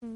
Olá,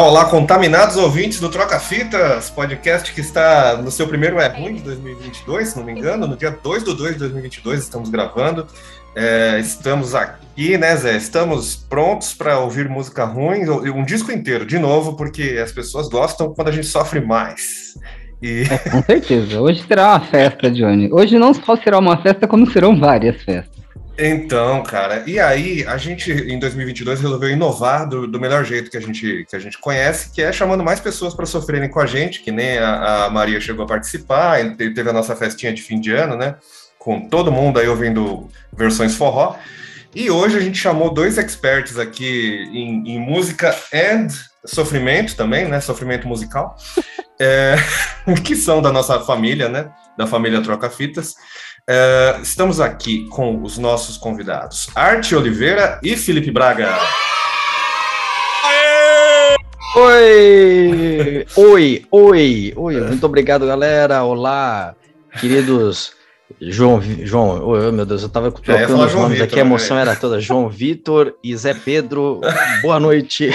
olá, contaminados ouvintes do Troca Fitas, podcast que está no seu primeiro É Ruim de 2022, se não me engano, no dia 2 do 2 de 2022 estamos gravando. É, estamos aqui, né, Zé? Estamos prontos para ouvir música ruim, um disco inteiro, de novo, porque as pessoas gostam quando a gente sofre mais. E... É, com certeza. Hoje será uma festa, Johnny. Hoje não só será uma festa, como serão várias festas. Então, cara, e aí a gente em 2022 resolveu inovar do, do, melhor jeito que a gente que a gente conhece, que é chamando mais pessoas para sofrerem com a gente, que nem a, a, Maria chegou a participar, teve a nossa festinha de fim de ano, né? Com todo mundo aí ouvindo versões forró. E hoje a gente chamou dois experts aqui em, em música and sofrimento também, né? Sofrimento musical, é, que são da nossa família, né? Da família Troca Fitas. Uh, estamos aqui com os nossos convidados, Arte Oliveira e Felipe Braga. Oi! Oi, oi, oi. Muito obrigado, galera. Olá, queridos. João, João, oh, meu Deus, eu tava trocando os nomes aqui, a emoção né? era toda. João Vitor e Zé Pedro, boa noite.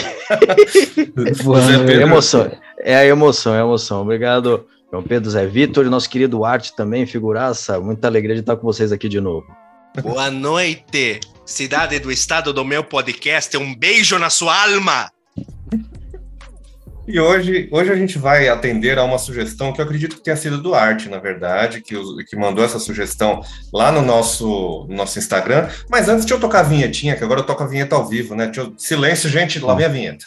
boa noite. Emoção, é a emoção, é a emoção. Obrigado, João Pedro Zé Vitor e nosso querido Arte também, figuraça. Muita alegria de estar com vocês aqui de novo. Boa noite, cidade do estado do meu podcast. Um beijo na sua alma. E hoje, hoje a gente vai atender a uma sugestão que eu acredito que tenha sido do Arte, na verdade, que, que mandou essa sugestão lá no nosso, no nosso Instagram. Mas antes, deixa eu tocar a vinhetinha, que agora eu toco a vinheta ao vivo, né? Eu, silêncio, gente, lá vem a vinheta.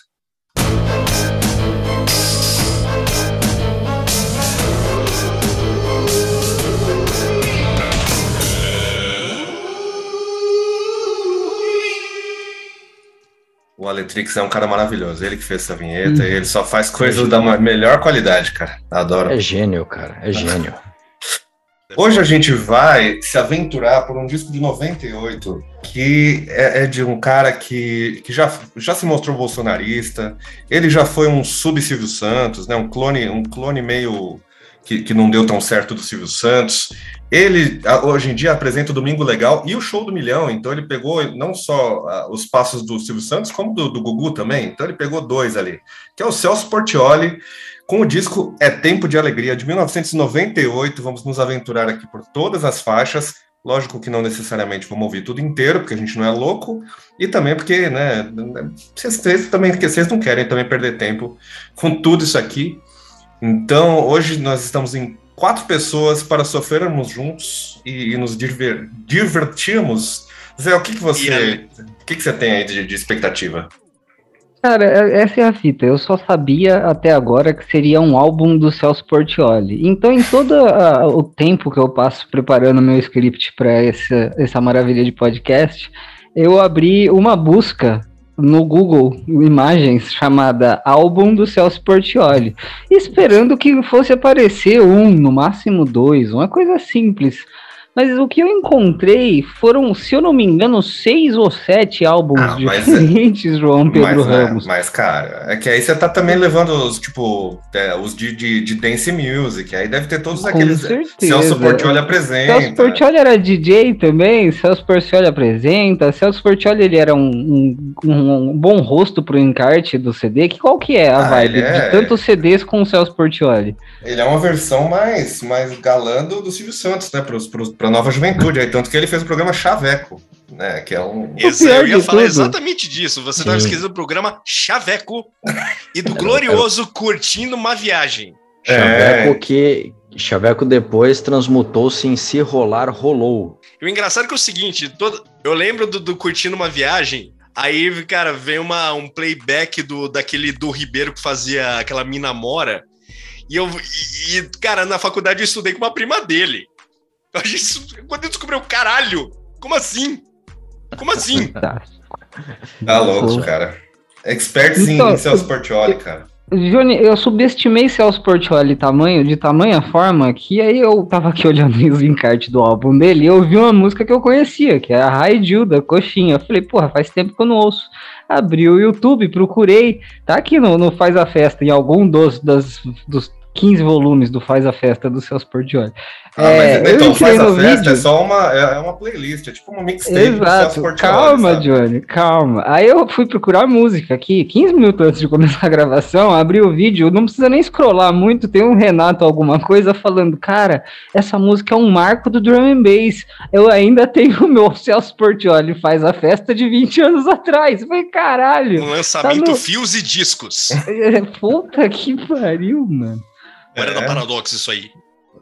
O Aletrix é um cara maravilhoso. Ele que fez essa vinheta, hum. ele só faz coisas da melhor qualidade, cara. Adoro. É gênio, cara. É gênio. Hoje a gente vai se aventurar por um disco de 98 que é, é, de um cara que, que já, já se mostrou bolsonarista. Ele já foi um sub-Silvio Santos, né? Um clone, um clone meio que, que não deu tão certo do Silvio Santos. Ele, hoje em dia, apresenta o Domingo Legal e o Show do Milhão, então ele pegou não só os passos do Silvio Santos, como do, do Gugu também, então ele pegou dois ali, que é o Celso Portioli, com o disco É Tempo de Alegria, de 1998, vamos nos aventurar aqui por todas as faixas, lógico que não necessariamente vamos ouvir tudo inteiro, porque a gente não é louco, e também porque, né, vocês, vocês também, vocês não querem também perder tempo com tudo isso aqui, então, hoje nós estamos em quatro pessoas para sofrermos juntos e, e nos diver, divertirmos. Zé, o que, que você, o que, que você tem aí de, de expectativa? Cara, é, essa é a fita. Eu só sabia até agora que seria um álbum do Celso Portioli. Então, em todo a, o tempo que eu passo preparando meu script para essa, essa maravilha de podcast, eu abri uma busca no Google Imagens chamada Álbum do Celso Portioli, esperando que fosse aparecer um, no máximo dois, uma coisa simples. Mas o que eu encontrei foram, se eu não me engano, seis ou sete álbuns ah, é- diferentes, João Pedro mas, é, Ramos. Mas, cara, é que aí você tá também levando os, tipo, é, os de, de, de, dance music, aí deve ter todos aqueles. Celso Portioli apresenta. Celso Portioli era DJ também, Celso Portioli apresenta. Celso Portioli ele era um, um, um bom rosto pro encarte do CD. Que, qual que é a ah, vibe é... de tantos CDs com o Celso Portioli? Ele é uma versão mais, mais galã do, do Silvio Santos, né? Pros, pros, pra nova juventude. Aí, tanto que ele fez o programa Chaveco, né? Que é um. Isso, eu ia falar exatamente disso. Você estava esquecendo do programa Chaveco e do glorioso Curtindo uma Viagem. É. Chaveco que. Chaveco depois transmutou-se em Se Rolar Rolou. E o engraçado é que é o seguinte, todo... eu lembro do, do Curtindo uma Viagem, Aí, cara, vem uma, um playback do, daquele do Ribeiro que fazia aquela Mina Mora. E eu, e, cara, na faculdade eu estudei com uma prima dele. A gente, quando eu descobri o caralho, como assim? Como assim? Tá louco, cara. Experts então, em Celso Portioli, cara. Johnny, eu subestimei Celso Portioli tamanho, de tamanha forma que aí eu tava aqui olhando os encartes do álbum dele e eu vi uma música que eu conhecia, que é a High Jill, da Coxinha. Eu falei, porra, faz tempo que eu não ouço. Abri o YouTube, procurei, tá aqui no, no Faz a Festa, em algum dos, das, dos 15 volumes do Faz a Festa do Celso Portioli. Ah, é, mas então, Faz a Festa vídeo... é só uma, é, é uma playlist, é tipo uma mixtape Exato, calma, sabe? Johnny, calma. Aí eu fui procurar música aqui, 15 minutos antes de começar a gravação, abri o vídeo, não precisa nem scrollar muito, tem um Renato alguma coisa falando, cara, essa música é um marco do drum and bass, eu ainda tenho o meu Celso Portioli Faz a Festa de 20 anos atrás. Foi caralho. Um lançamento tá no... fios e discos. Puta que pariu, mano. Era é. da Paradox isso aí.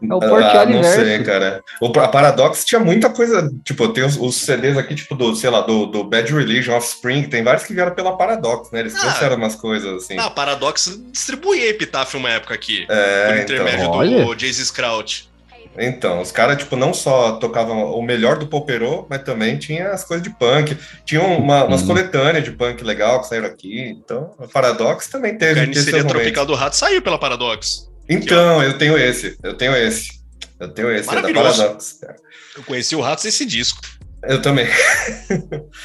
É o ah, não sei, cara. O, a Paradox tinha muita coisa, tipo, tem os, os, CDs aqui, tipo, do, sei lá, do, do Bad Religion, Offspring, tem vários que vieram pela Paradox, né? Eles ah, trouxeram umas coisas assim. Ah, a Paradox distribuía Epitaph uma época aqui, é, por intermédio então, do Jason Sprout. Então, os caras, tipo, não só tocavam o melhor do Popero, mas também tinha as coisas de punk. Tinha uma, umas uhum. coletâneas de punk legal que saíram aqui. Então, a Paradox também teve. A carniceria tropical do rato saiu pela Paradox. Então, eu tenho esse, eu tenho esse. Eu tenho esse, é da Paradox. Eu conheci o Ratos esse disco. Eu também.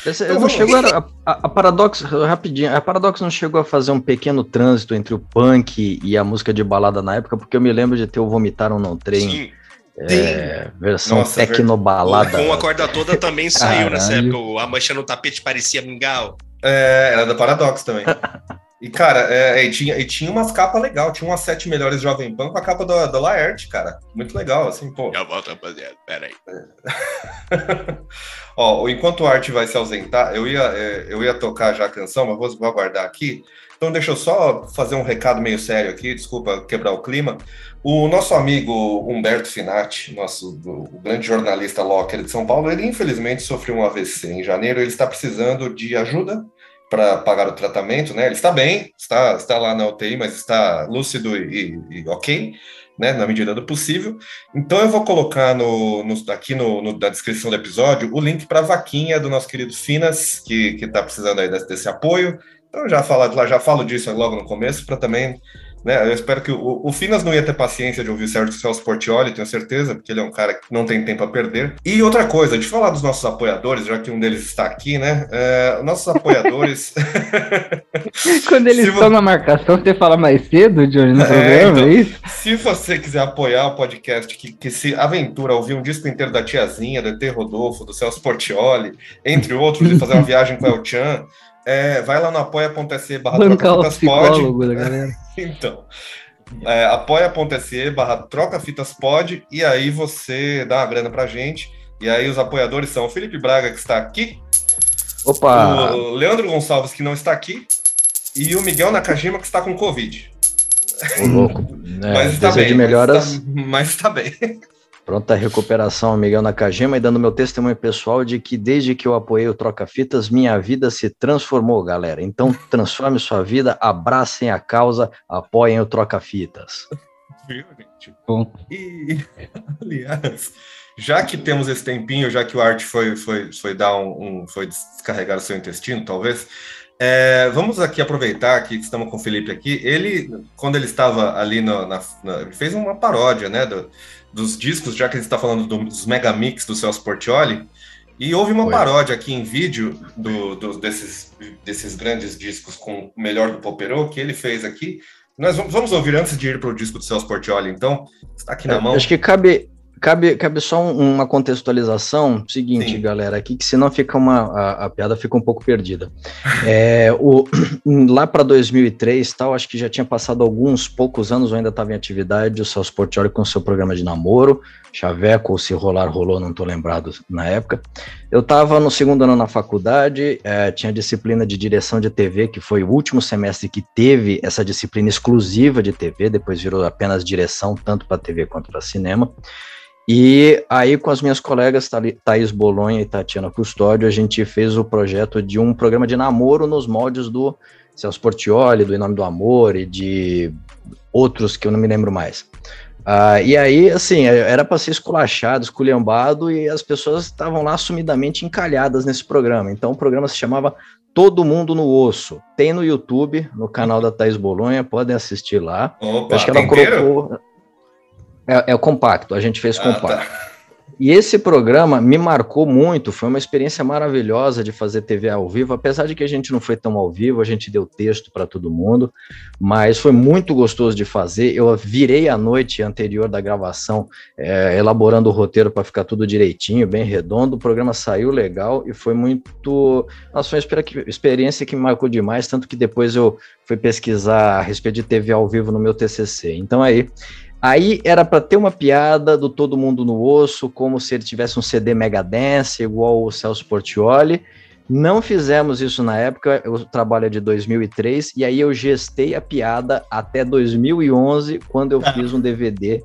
Esse, então, não chegou a, a, a, Paradox, rapidinho, a Paradox não chegou a fazer um pequeno trânsito entre o punk e a música de balada na época, porque eu me lembro de ter o Vomitaram no Trem. Sim. É, versão Nossa, tecnobalada. Com a corda toda também saiu nessa época. A mancha no tapete parecia mingau. É, era da Paradox também. E, cara, é, e, tinha, e tinha umas capas legal, tinha umas sete melhores Jovem Pan com a capa do, do Laerte, cara. Muito legal, assim, pô. Já volto, rapaziada, peraí. É. Ó, enquanto o Arte vai se ausentar, eu ia, é, eu ia tocar já a canção, mas vou, vou aguardar aqui. Então deixa eu só fazer um recado meio sério aqui, desculpa quebrar o clima. O nosso amigo Humberto Finati, nosso o grande jornalista locker de São Paulo, ele infelizmente sofreu um AVC em janeiro, ele está precisando de ajuda para pagar o tratamento, né? Ele está bem, está, está lá na UTI, mas está lúcido e, e ok, né? Na medida do possível. Então eu vou colocar no, no aqui no, no, na descrição do episódio o link para a vaquinha do nosso querido Finas, que está precisando aí desse, desse apoio. Então já falo, já falo disso logo no começo, para também né? Eu espero que o, o, Finas não ia ter paciência de ouvir o Sérgio Celso Portioli, tenho certeza, porque ele é um cara que não tem tempo a perder. E outra coisa, de falar dos nossos apoiadores, já que um deles está aqui, né? É, nossos apoiadores. Quando eles estão na marcação, você fala mais cedo, Johnny, no é, programa, então, é isso? Se você quiser apoiar o podcast que, que se aventura a ouvir um disco inteiro da Tiazinha, do ET Rodolfo, do Celso Portioli, entre outros, e fazer uma viagem com o El Chan, é, vai lá no apoia.se barra troca então, é, apoia.se barra troca fitas pod e aí você dá uma grana pra gente. E aí os apoiadores são o Felipe Braga, que está aqui. Opa! O Leandro Gonçalves, que não está aqui. E o Miguel Nakajima, que está com Covid. Ô, louco. É, mas está bem. De melhoras. Mas está, mas está bem. Pronta recuperação, Miguel Nakajima, e dando meu testemunho pessoal de que desde que eu apoiei o Troca Fitas, minha vida se transformou, galera. Então, transforme sua vida, abracem a causa, apoiem o Troca Fitas. Viu, gente? Bom. E, aliás, já que temos esse tempinho, já que o Art foi, foi, foi dar um, um foi descarregar o seu intestino, talvez, é, vamos aqui aproveitar que estamos com o Felipe aqui. Ele, quando ele estava ali no, na, na, ele fez uma paródia, né, do, dos discos, já que a gente está falando do, dos megamix do Celso Portioli, e houve uma Oi. paródia aqui em vídeo do, do, desses, desses grandes discos com o melhor do Popero que ele fez aqui. Nós vamos, vamos ouvir antes de ir para o disco do Celso Portioli, então, está aqui na mão. Acho que cabe, Cabe, cabe só um, uma contextualização. Seguinte, Sim. galera, aqui que senão fica uma a, a piada fica um pouco perdida. É, o, lá para 2003, tal, acho que já tinha passado alguns poucos anos, eu ainda estava em atividade, o Celso Portioli com seu programa de namoro, Chaveco, ou se rolar rolou, não estou lembrado na época. Eu estava no segundo ano na faculdade, é, tinha disciplina de direção de TV, que foi o último semestre que teve essa disciplina exclusiva de TV, depois virou apenas direção, tanto para TV quanto para cinema. E aí, com as minhas colegas Thaís Bolonha e Tatiana Custódio, a gente fez o projeto de um programa de namoro nos moldes do Celso Portioli, do Em Nome do Amor e de outros que eu não me lembro mais. Uh, e aí, assim, era para ser esculachado, esculhambado, e as pessoas estavam lá sumidamente encalhadas nesse programa. Então, o programa se chamava Todo Mundo no Osso. Tem no YouTube, no canal da Thaís Bolonha, podem assistir lá. Opa, acho que ela colocou. É, é, o compacto, a gente fez ah, compacto. Tá. E esse programa me marcou muito, foi uma experiência maravilhosa de fazer TV ao vivo, apesar de que a gente não foi tão ao vivo, a gente deu texto para todo mundo, mas foi muito gostoso de fazer. Eu virei a noite anterior da gravação, é, elaborando o roteiro para ficar tudo direitinho, bem redondo. O programa saiu legal e foi muito. Nossa, foi uma experiência que me marcou demais, tanto que depois eu fui pesquisar a respeito de TV ao vivo no meu TCC. Então aí Aí era para ter uma piada do Todo Mundo no Osso, como se ele tivesse um CD Mega Dance, igual o Celso Portioli. Não fizemos isso na época, o trabalho é de 2003, e aí eu gestei a piada até 2011, quando eu fiz um DVD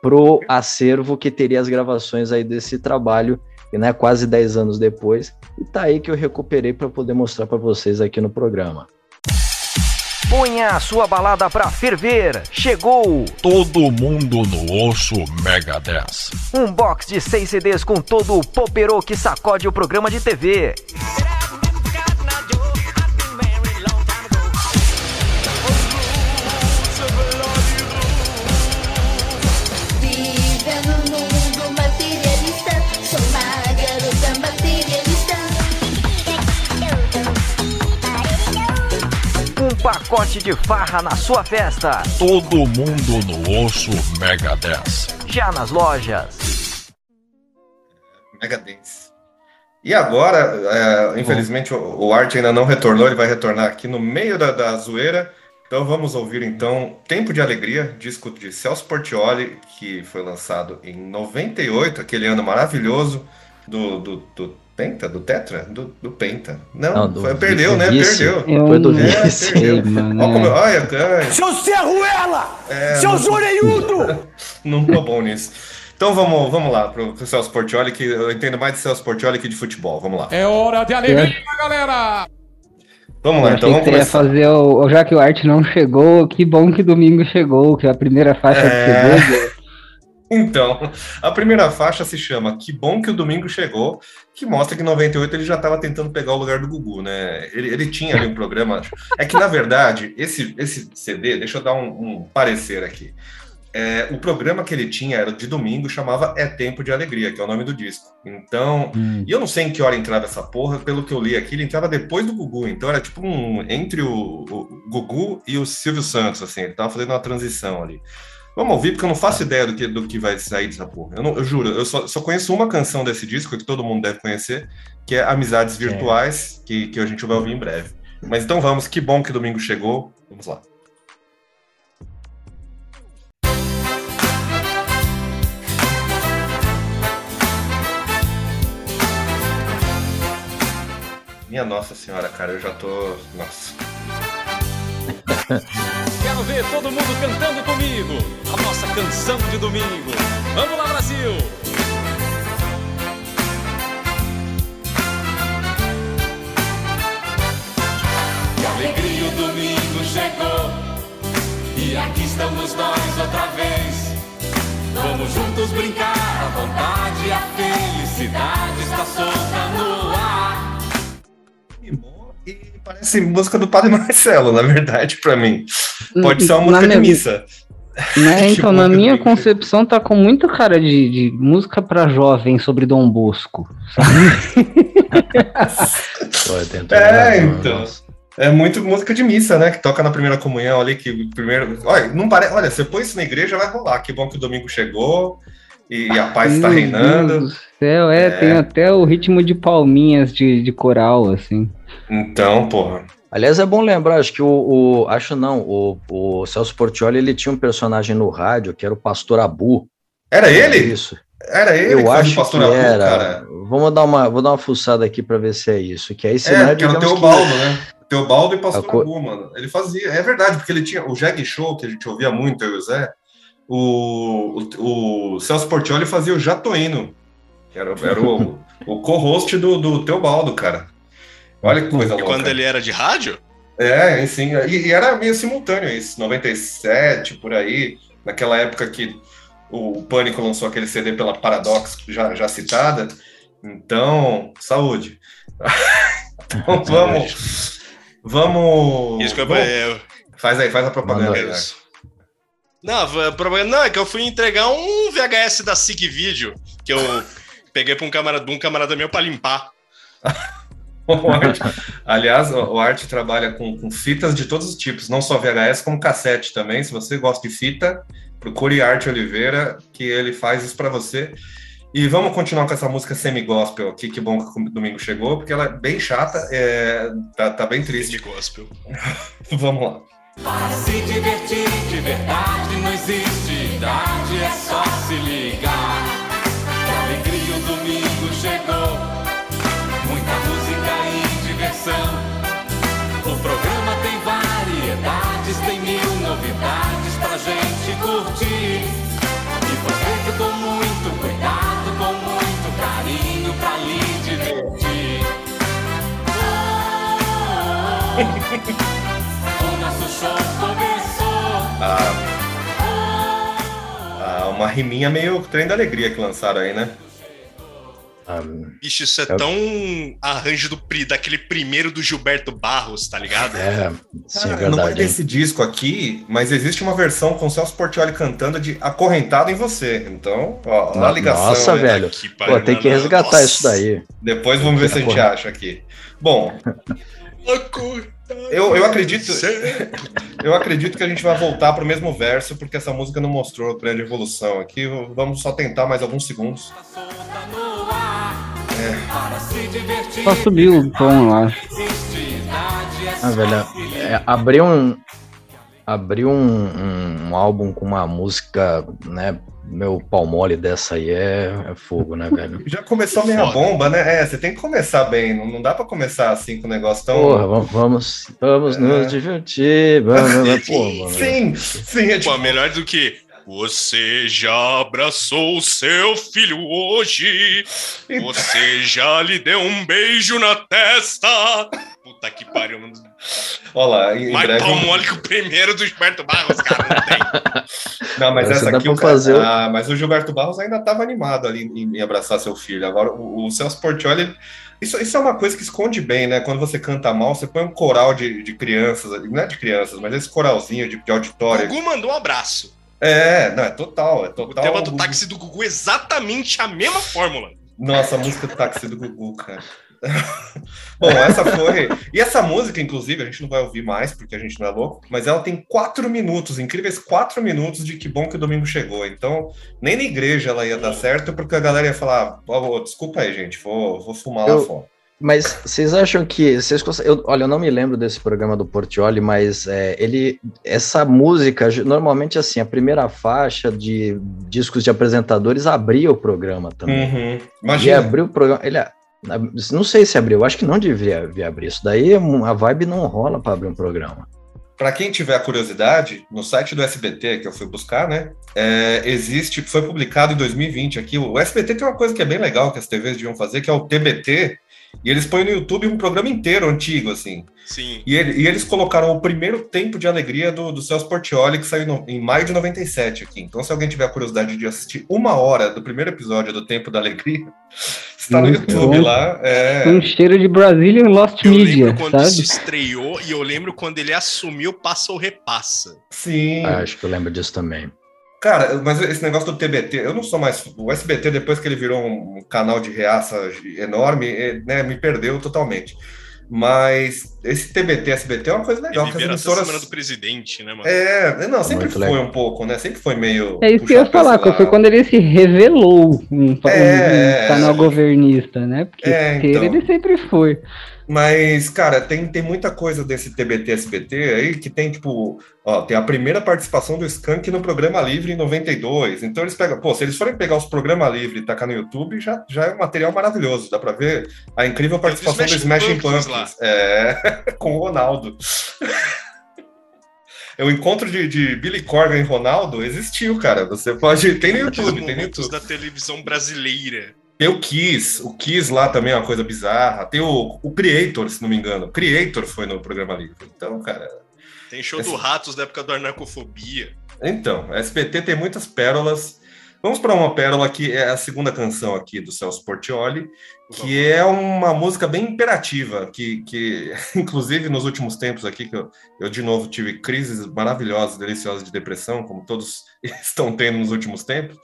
pro acervo que teria as gravações aí desse trabalho, né, quase 10 anos depois. E tá aí que eu recuperei para poder mostrar para vocês aqui no programa. Ponha a sua balada pra ferver. Chegou! Todo mundo no osso Mega 10. Um box de 6 CDs com todo o poperô que sacode o programa de TV. Pacote de farra na sua festa. Todo mundo no osso Mega 10. Já nas lojas. Mega 10. E agora, é, infelizmente, o, o Art ainda não retornou, ele vai retornar aqui no meio da, da zoeira. Então vamos ouvir então Tempo de Alegria, disco de Celso Portioli, que foi lançado em 98, aquele ano maravilhoso do, do, do Penta? Do Tetra? Do, do Penta. Não, não do, foi, perdeu, né? Vice. Perdeu. foi do é, vice, perdeu. Mano, olha, como, olha, ganha. Seu Cerruela! É, Seu Zoreiudo! não tô bom nisso. Então vamos, vamos lá pro, pro Celso Portioli, que eu entendo mais de Celso Portioli que de futebol. Vamos lá. É hora de alegria, é. galera! Vamos lá, então vamos começar. fazer o, já que o Arte não chegou, que bom que domingo chegou, que a primeira faixa é... CD Então, a primeira faixa se chama Que Bom Que o Domingo Chegou, que mostra que em 98 ele já estava tentando pegar o lugar do Gugu, né? Ele, ele tinha ali um programa. É que, na verdade, esse, esse CD, deixa eu dar um, um parecer aqui. É, o programa que ele tinha era de domingo, chamava É Tempo de Alegria, que é o nome do disco. Então, hum. e eu não sei em que hora entrava essa porra, pelo que eu li aqui, ele entrava depois do Gugu, então era tipo um entre o, o Gugu e o Silvio Santos, assim, ele tava fazendo uma transição ali. Vamos ouvir, porque eu não faço ideia do que, do que vai sair dessa porra. Eu, não, eu juro, eu só, só, conheço uma canção desse disco, que todo mundo deve conhecer, que é Amizades Virtuais, é. que, que a gente vai ouvir em breve. Mas então vamos, que bom que domingo chegou. Vamos lá. Minha Nossa Senhora, cara, eu já tô. Nossa. Quero ver todo mundo cantando comigo. Canção de domingo. Vamos lá, Brasil! Que alegria o domingo chegou. E aqui estamos nós outra vez. Vamos juntos brincar, a vontade, a felicidade está solta no ar parece música do Padre Marcelo, na verdade, para mim. Pode ser uma música na de missa. Né, então, na minha concepção, tá com muita cara de, de música para jovem sobre Dom Bosco. é, então. É muito música de missa, né? Que toca na primeira comunhão ali, que primeiro. Olha, não parece. Olha, você põe isso na igreja, vai rolar. Que bom que o domingo chegou e a paz está reinando. Deus do céu, é, é, tem até o ritmo de palminhas de, de coral, assim. Então, porra. Aliás, é bom lembrar, acho que o, o acho não, o, o, Celso Portioli ele tinha um personagem no rádio que era o Pastor Abu. Era ele? Isso. Era ele. Eu acho que Abu, era. Cara. Vamos dar uma, vou dar uma fuçada aqui para ver se é isso. Que aí, é, é, que era o Teobaldo, que... né? Teobaldo e Pastor co... Abu, mano. Ele fazia, é verdade, porque ele tinha o Jag Show que a gente ouvia muito, eu e o Zé. O, o, o Celso Portioli fazia o Jatoíno, que era, era o, o co-host do, do Teobaldo, cara. Olha que coisa e louca. quando ele era de rádio? É, sim. E, e, era meio simultâneo isso, 97, por aí, naquela época que o Pânico lançou aquele CD pela Paradox, já, já citada. Então, saúde. então vamos. Vamos. Isso que eu, vamos... Faz aí, faz a propaganda aí. Não, propaganda não, é que eu fui entregar um VHS da SIG Video que eu peguei para um camarada, um camarada meu para limpar. o Art, aliás, o Art trabalha com, com, fitas de todos os tipos, não só VHS, como cassete também. Se você gosta de fita, procure Art Oliveira, que ele faz isso para você. E vamos continuar com essa música semi-gospel aqui, que bom que o domingo chegou, porque ela é bem chata, é, tá, tá bem triste. Semi-gospel. vamos lá. Para se divertir, de verdade não existe idade, é só se ligar. Diversão. O programa tem variedades, tem mil novidades pra gente curtir. E foi feito com muito cuidado, com muito carinho pra lhe divertir. Oh, ah, ah, uma riminha meio trem da alegria que lançaram aí, né? Um, Bicho, isso é eu... tão arranjo do, daquele primeiro do Gilberto Barros, tá ligado? É, sim, é verdade. Não é desse disco aqui, mas existe uma versão com Celso Portioli cantando de Acorrentado em Você. Então, ó, a ligação. Nossa, aí, velho. Aqui, Pô, tem que resgatar nossa. isso daí. Depois vamos ver se a gente acha aqui. Bom. Eu, eu acredito. Eu acredito que a gente vai voltar para o mesmo verso, porque essa música não mostrou grande evolução aqui. Vamos só tentar mais alguns segundos. É. Só subiu o tom lá. Ah, velho, é, abriu um. Abriu um, um, um álbum com uma música, né, meu pau mole dessa aí é, é fogo, né, velho? Já começou meia bomba, né? É, você tem que começar bem, não, não dá para começar assim com o negócio tão. Porra, vamos, vamos é. nos divertir, vamos, sim, sim, sim, é tipo... Pô, melhor do que você já abraçou seu filho hoje? Você já lhe deu um beijo na testa? Puta que pariu. Olha lá, Mais breve... pau mole que o primeiro do Gilberto Barros, cara, não tem. Não, mas essa aqui o cara... fazer... ah, mas o Gilberto Barros ainda estava animado ali em, em, abraçar seu filho. Agora, o, o Celso Portioli... Isso, isso é uma coisa que esconde bem, né? Quando você canta mal, você põe um coral de, de crianças, não é de crianças, mas esse coralzinho de, de auditório. O Gugu mandou um abraço. É, não, é total, é total. O tema do táxi do Gugu é exatamente a mesma fórmula. Nossa, a música do táxi do Gugu, cara. Bom, essa foi. E essa música, inclusive, a gente não vai ouvir mais, porque a gente não é louco, mas ela tem quatro minutos, incríveis quatro minutos de que bom que o domingo chegou. Então, nem na igreja ela ia dar certo, porque a galera ia falar: oh, desculpa aí, gente, vou, vou fumar eu, lá fora. Mas vocês acham que. Vocês, eu, olha, eu não me lembro desse programa do Portioli, mas é, ele. Essa música, normalmente assim, a primeira faixa de discos de apresentadores abria o programa também. Uhum. Imagina. E abriu o programa. Ele, não sei se abriu, acho que não devia, devia abrir. Isso daí a vibe não rola para abrir um programa. Para quem tiver curiosidade, no site do SBT que eu fui buscar, né? É, existe, foi publicado em 2020 aqui. O SBT tem uma coisa que é bem legal que as TVs deviam fazer, que é o TBT, e eles põem no YouTube um programa inteiro antigo, assim. Sim. E, ele, e eles colocaram o primeiro tempo de alegria do, do Celso Portioli, que saiu no, em maio de 97 aqui. Então, se alguém tiver a curiosidade de assistir uma hora do primeiro episódio do Tempo da Alegria, está no YouTube lá. É... Um cheiro de Brazilian Lost eu Media. Eu lembro quando sabe? isso estreou e eu lembro quando ele assumiu Passa ou Repassa. Sim. Ah, acho que eu lembro disso também. Cara, mas esse negócio do TBT, eu não sou mais. O SBT, depois que ele virou um canal de reaça enorme, é, né, me perdeu totalmente. Mas esse TBT, SBT é uma coisa legal. Ele que as emissoras... semana do presidente, né, mano? É, não, sempre foi legal. um pouco, né? Sempre foi meio. É isso que eu ia falar, foi quando ele se revelou um, um, é, um canal é, governista, né? Porque é, então... ele sempre foi. Mas, cara, tem, tem muita coisa desse TBT SBT aí que tem, tipo, ó, tem a primeira participação do Skank no programa livre em 92. Então eles pegam, pô, se eles forem pegar os programas livre e tacar no YouTube, já, já é um material maravilhoso. Dá pra ver a incrível participação do Smashing Pumpkins. Pumpkins é, com o Ronaldo. o encontro de, de Billy Corgan e Ronaldo existiu, cara. Você pode. Tem no YouTube, tem no YouTube. da televisão brasileira. Tem o Kiss, o Kiss lá também é uma coisa bizarra. Tem o, o Creator, se não me engano. O Creator foi no programa livre. Então, cara. Tem show esse... do Ratos da época do Arnacofobia. Então, SBT tem muitas pérolas. Vamos para uma pérola que é a segunda canção aqui do Celso Portioli, que é uma música bem imperativa, que, que inclusive nos últimos tempos aqui, que eu, eu de novo tive crises maravilhosas, deliciosas de depressão, como todos estão tendo nos últimos tempos.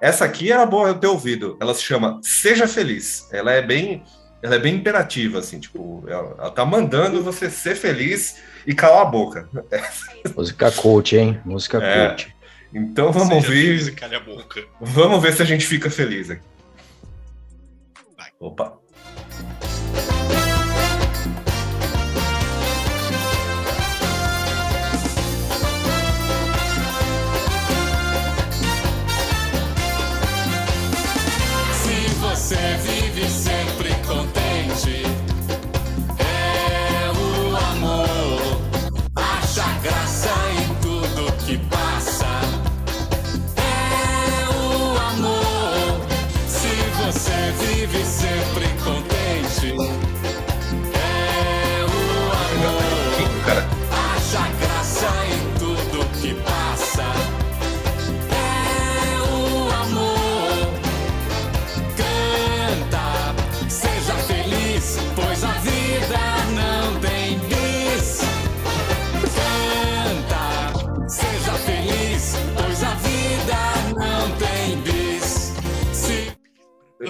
Essa aqui era boa eu ter ouvido. Ela se chama Seja Feliz. Ela é bem, ela é bem imperativa, assim, tipo, ela, ela tá mandando você ser feliz e calar a boca. Música coach, hein? Música é. coach. Então vamos ouvir. Vamos ver se a gente fica feliz aqui. Vai. Opa.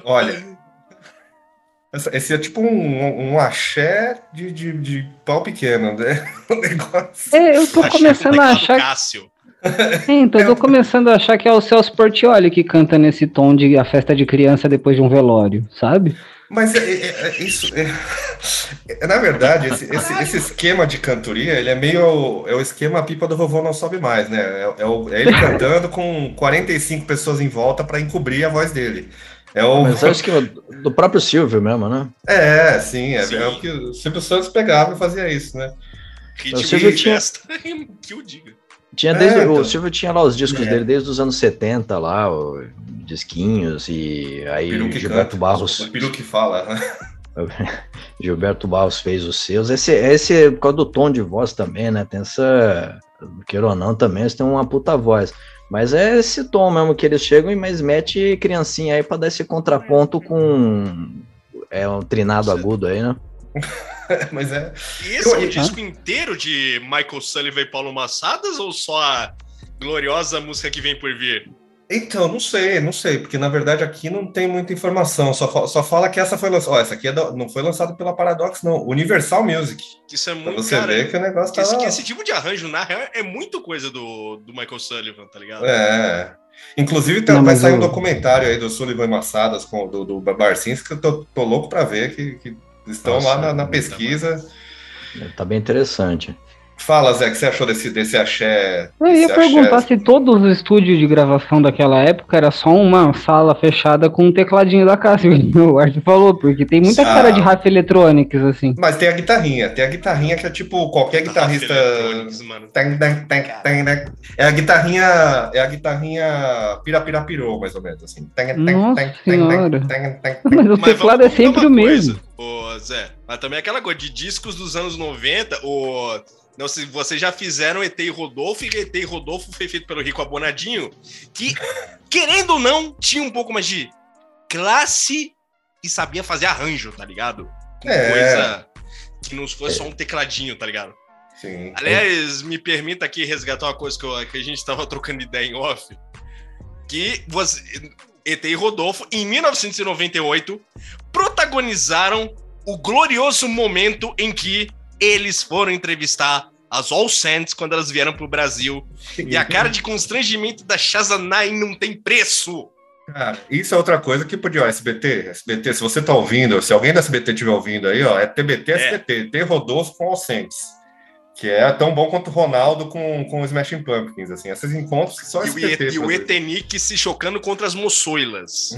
Olha, esse é tipo um, um axé de, de, de pau pequeno, né? O negócio. É, eu tô começando a achar. Cássio. Sim, então, eu tô começando a achar que é o Celso Portioli que canta nesse tom de a festa de criança depois de um velório, sabe? Mas é, é, é isso. É, é, na verdade, esse, esse, esse, esquema de cantoria, ele é meio. É o esquema pipa do vovô não sobe mais, né? É, o, é ele cantando com 45 pessoas em volta para encobrir a voz dele. É o... Mas acho que do próprio Silvio mesmo, né? É, sim, é, sim. é o que o Silvio Santos pegava e fazia isso, né? Ritmo o Silvio tinha... que o diga. Tinha desde, é, então... O Silvio tinha lá os discos é. dele desde os anos 70 lá, o, disquinhos, e aí Gilberto canta, Barros. O peru que fala, né? Gilberto Barros fez os seus. Esse, esse é por causa do tom de voz também, né? Tem essa. Queira ou não, também eles têm uma puta voz. Mas é esse tom mesmo que eles chegam e mais mete criancinha aí para dar esse contraponto com é um trinado agudo aí, né? Mas é. E esse é um disco inteiro de Michael Sullivan e Paulo Massadas ou só a gloriosa música que vem por vir? Então, não sei, não sei, porque na verdade aqui não tem muita informação, só, só fala que essa foi lançada. Ó, essa aqui é do, não foi lançada pela Paradox, não. Universal Music. Isso é muito. Pra você cara, ver que o negócio tá. Esse, esse, tipo de arranjo, na real, é muito coisa do, do Michael Sullivan, tá ligado? É. Inclusive, tá, não, vai sair eu... um documentário aí do Sullivan Massadas com do, do Barcins, que eu tô, tô louco para ver, que, que estão Nossa, lá na, na pesquisa. Tá bem interessante. Fala, Zé, o que você achou desse, desse axé? Eu ia perguntar axé... se todos os estúdios de gravação daquela época era só uma sala fechada com um tecladinho da Cássio, o Art falou, porque tem muita ah, cara de Rafa Electronics, assim. Mas tem a guitarrinha, tem a guitarrinha que é tipo qualquer guitarrista. É a guitarrinha, é a guitarrinha pirapirapirou, mais ou menos, assim. Nossa senhora. Mas o teclado é sempre o mesmo. Ô, Zé, mas também é aquela coisa de discos dos anos 90, o não, se vocês já fizeram ET e Rodolfo, e ET e Rodolfo foi feito pelo Rico Abonadinho, que, querendo ou não, tinha um pouco mais de classe e sabia fazer arranjo, tá ligado? Com é. coisa que não foi só um tecladinho, tá ligado? Sim. Aliás, me permita aqui resgatar uma coisa que, eu, que a gente estava trocando ideia em off. Que você, ET e Rodolfo, em 1998, protagonizaram o glorioso momento em que eles foram entrevistar as All Saints quando elas vieram pro Brasil. E a cara de constrangimento da Shazanai não tem preço. Cara, isso é outra coisa que podia, ó, SBT, SBT, se você tá ouvindo, se alguém da SBT estiver ouvindo aí, ó, é TBT, SBT, é. T Rodolfo com All Saints, que é tão bom quanto o Ronaldo com, com o Smashing Pumpkins, assim, esses encontros que só e SBT. O e o Etenic se chocando contra as moçoilas.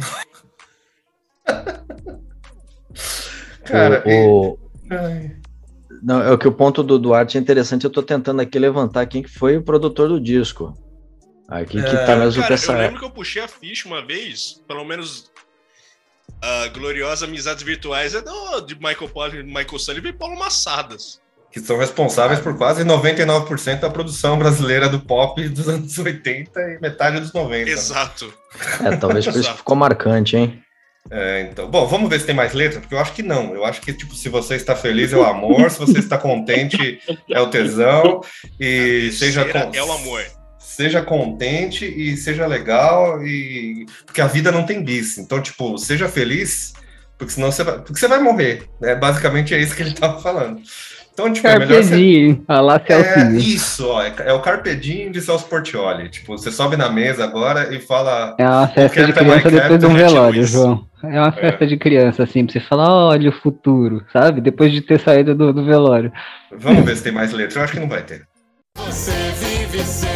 Cara, o, e... Não, é que o ponto do Duarte é interessante. Eu estou tentando aqui levantar quem que foi o produtor do disco. Aqui que tá mesmo cara, essa... Eu lembro que eu puxei a ficha uma vez, pelo menos a gloriosa Amizades Virtuais é do, de Michael Paul, Michael Sullivan e Paulo Massadas. que são responsáveis por quase 99% da produção brasileira do pop dos anos 80 e metade dos 90. Exato. É, talvez por isso ficou marcante, hein? É, então, bom, vamos ver se tem mais letra, porque eu acho que não. Eu acho que, tipo, se você está feliz é o amor, se você está contente é o tesão, e seja. É o amor. Seja contente e seja legal, e porque a vida não tem bis. Então, tipo, seja feliz, porque senão você vai, porque você vai morrer. É, basicamente é isso que ele estava falando. Então, tipo, é melhor você... lá é isso, ó, é, é o carpedinho de Celso Portioli. Tipo, você sobe na mesa agora e fala... É uma festa de criança depois de um velório, João. É uma festa é. de criança, assim, pra você falar, olha o futuro, sabe? Depois de ter saído do, do velório. Vamos ver se tem mais letras. Eu acho que não vai ter. Você vive sempre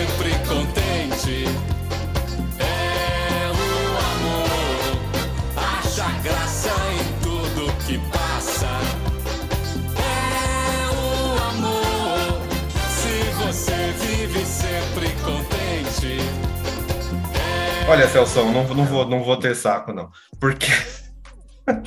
Olha, Celso, não, não, vou, não vou ter saco, não. Porque.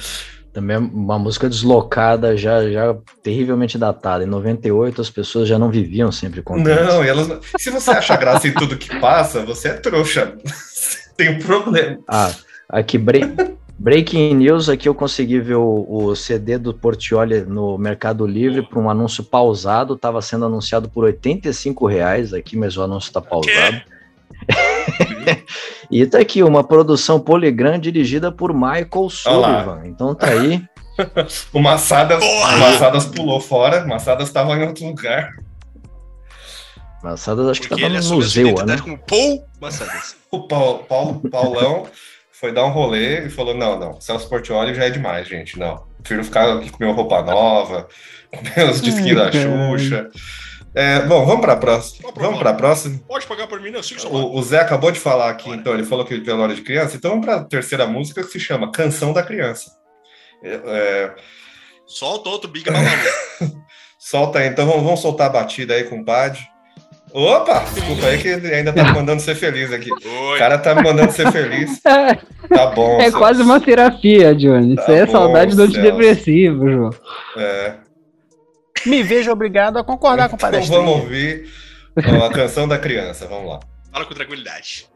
Também é uma música deslocada, já, já terrivelmente datada. Em 98 as pessoas já não viviam sempre com Não, elas se você acha graça em tudo que passa, você é trouxa. Tem um problema. Ah, aqui, break, Breaking News, aqui eu consegui ver o, o CD do Portioli no Mercado Livre para um anúncio pausado, estava sendo anunciado por 85 reais aqui, mas o anúncio está pausado. e tá aqui, uma produção Poligram dirigida por Michael Sullivan. Então tá aí. o Massadas, Massadas pulou fora, Massadas estava em outro lugar. Massadas acho Porque que estava no museu, né? Com Paul Massadas. o Paul, Paul, Paulão foi dar um rolê e falou: não, não, Celso Portioli já é demais, gente. Não. Prefiro ficar aqui com minha roupa nova, com meus disquinhos da Xuxa. É, bom, vamos para a próxima. Vamos para a próxima. Pode pagar por mim, não. O, o, Zé acabou de falar aqui, então, ele falou que ele velório de criança. Então vamos para a terceira música que se chama Canção da Criança. É, é... Solta outro Big Solta aí, então vamos, vamos, soltar a batida aí, compadre. Opa! Desculpa aí que ele ainda tá me mandando ser feliz aqui. Oi. O cara tá me mandando ser feliz. Tá bom. É Celso. quase uma terapia, Johnny. Tá Isso é bom, saudade do antidepressivo, João. É me vejo obrigado a concordar então, com o palestrinha. Vamos ouvir a canção da criança, vamos lá. Fala com tranquilidade.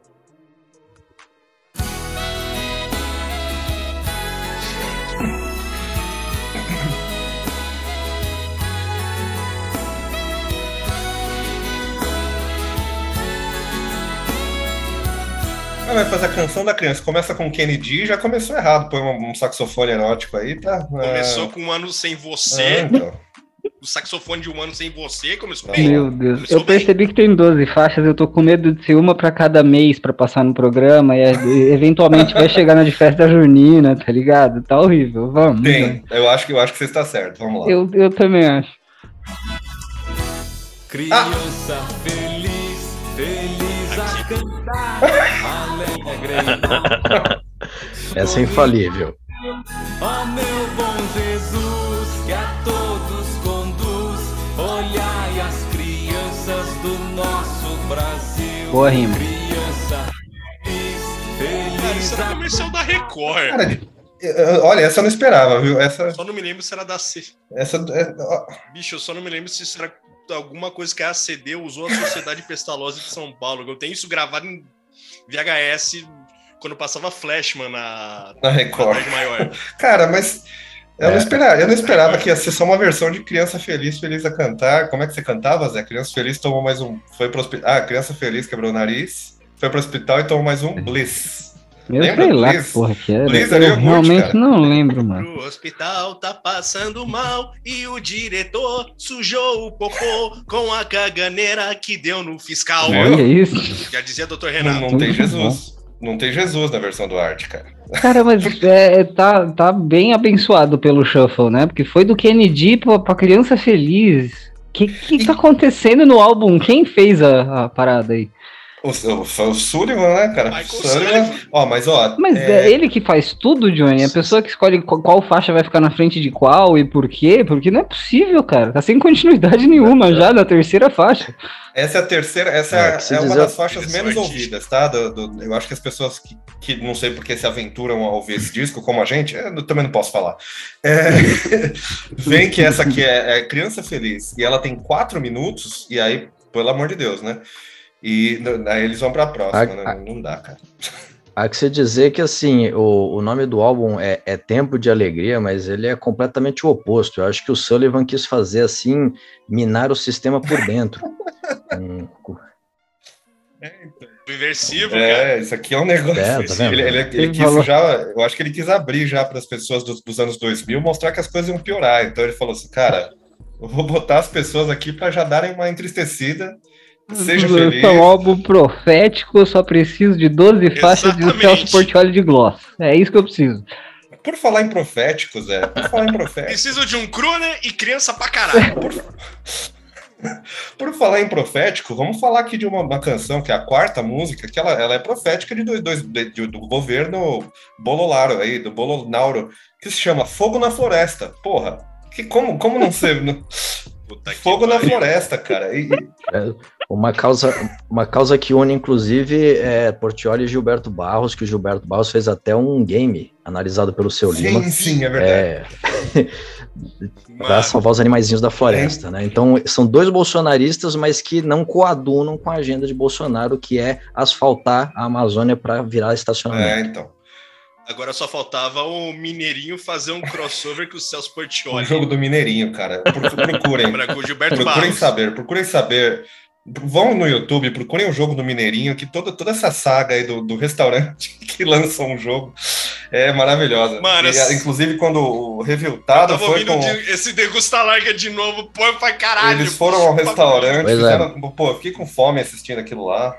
Vai fazer a canção da criança. Começa com Kennedy, já começou errado. Põe um, um saxofone erótico aí, tá? Começou é... com um ano sem você. Ah, então o saxofone de um ano sem você começou bem. Meu Deus, começou eu bem. percebi que tem 12 faixas, eu tô com medo de ser uma para cada mês para passar no programa e eventualmente vai chegar na de festa junina, tá ligado? Tá horrível, vamos. Tem, eu acho que eu acho que você está certo, vamos lá. Eu, eu também acho. Criança ah. feliz, feliz a cantar, alegre. Essa é infalível. Ó oh, meu bom Jesus, nosso Brasil. Boa rima. Criança feliz, Cara, isso era comercial da Record. Cara, olha, essa eu não esperava, viu? Essa... Só não me lembro se era da C. Essa... É... Bicho, eu só não me lembro se isso era alguma coisa que a ACD usou a Sociedade Pestalosa de São Paulo. Eu tenho isso gravado em VHS quando passava Flashman na, na Record. Na maior. Cara, mas eu, é. não esperava, eu não esperava que ia ser só uma versão de Criança Feliz, Feliz a Cantar. Como é que você cantava, Zé? Criança Feliz tomou mais um. Foi pro hospital. Ah, Criança Feliz quebrou o nariz, foi pro hospital e tomou mais um Bliss. Eu Lembra sei lá Bliss? porra que era. Bliss eu realmente não lembro, mano. O hospital tá passando mal e o diretor sujou o popô com a caganeira que deu no fiscal. Olha isso. Já dizia doutor Renato. Não, não tem Jesus. Não tem Jesus na versão do arte, cara. Cara, mas é, tá, tá bem abençoado pelo Shuffle, né? Porque foi do Kennedy pra, pra Criança Feliz. O que, que tá acontecendo no álbum? Quem fez a, a parada aí? O, o, o Sullivan, né, cara? Michael Sullivan. Sullivan. Ó, mas ó. Mas é... ele que faz tudo, Johnny. A pessoa que escolhe qual, qual faixa vai ficar na frente de qual e por quê? Porque não é possível, cara. Tá sem continuidade nenhuma já na terceira faixa. Essa é a terceira, essa é, é uma das faixas menos ouvidas, tá? Do, do, eu acho que as pessoas que, que não sei porque se aventuram a ouvir esse disco, como a gente, eu também não posso falar. É, vem que essa aqui é, é Criança Feliz e ela tem quatro minutos, e aí, pelo amor de Deus, né? E aí eles vão para a próxima, né? Não dá, cara. Há que se dizer que assim, o, o nome do álbum é, é, Tempo de Alegria, mas ele é completamente o oposto. Eu acho que o Sullivan quis fazer assim, minar o sistema por dentro. É, então. Inversivo, é, cara. isso aqui é um negócio. É, tá ele, ele, ele, quis já, eu acho que ele quis abrir já para as pessoas dos, dos, anos 2000, mostrar que as coisas iam piorar. Então ele falou assim, cara, eu vou botar as pessoas aqui para já darem uma entristecida Seja feliz. É um álbum profético, eu só preciso de 12 faixas de Celso Portioli de gloss. É isso que eu preciso. Por falar em proféticos, é. Por falar em proféticos. Preciso de um crooner e criança pra caralho. Por... Por falar em profético, vamos falar aqui de uma, uma, canção que é a quarta música, que ela, ela é profética de, dois, dois, de, do governo Bololaro aí, do Bolonaro, que se chama Fogo na Floresta. Porra, que, como, como não ser. Fogo na floresta, cara. E... Uma, causa, uma causa que une, inclusive, é Portioli e Gilberto Barros, que o Gilberto Barros fez até um game analisado pelo seu sim, Lima. Sim, sim, é verdade. É... para salvar os animaizinhos da floresta, é. né? Então, são dois bolsonaristas, mas que não coadunam com a agenda de Bolsonaro, que é asfaltar a Amazônia para virar estacionamento. É, então. Agora só faltava o Mineirinho fazer um crossover com o Celso Portioli. O jogo do Mineirinho, cara. Procurem. procurem saber, procurem saber. Vão no YouTube, procurem o jogo do Mineirinho, que toda, toda essa saga aí do, do restaurante que lança um jogo é maravilhosa. Mano, e, inclusive quando o Reviltado foi com... De, esse Degusta Larga de novo, pô, pra caralho. Eles foram ao restaurante, é. fizeram, é. pô, eu fiquei com fome assistindo aquilo lá.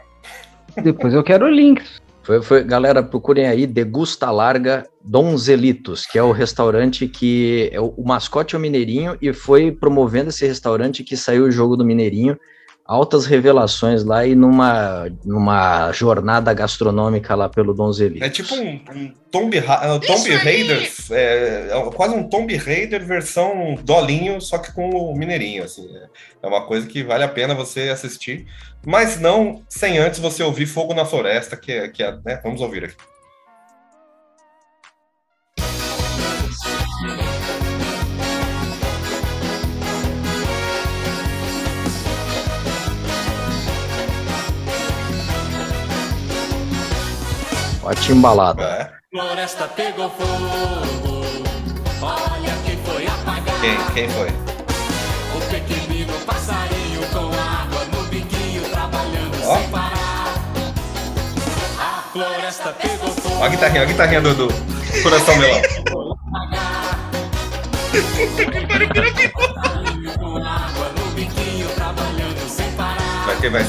Depois eu quero links. Foi, foi, galera, procurem aí Degusta Larga Donzelitos, que é o restaurante que é o, o mascote é o Mineirinho e foi promovendo esse restaurante que saiu o jogo do Mineirinho altas revelações lá e numa, numa jornada gastronômica lá pelo Donzelli. É tipo um, um Tomb, uh, Tomb Raider, é, é, quase um Tomb Raider versão dolinho, só que com o Mineirinho, assim. É uma coisa que vale a pena você assistir, mas não sem antes você ouvir Fogo na Floresta, que é, que é né, vamos ouvir aqui. Ótima embalada. É. Floresta pegou fogo. Olha quem foi apagar. Quem, quem foi? O pequenino passarinho com água no biquinho trabalhando oh. sem parar. A floresta pegou fogo. Olha a guitarrinha, a guitarrinha do, do Coração Melão. Vai ter mais.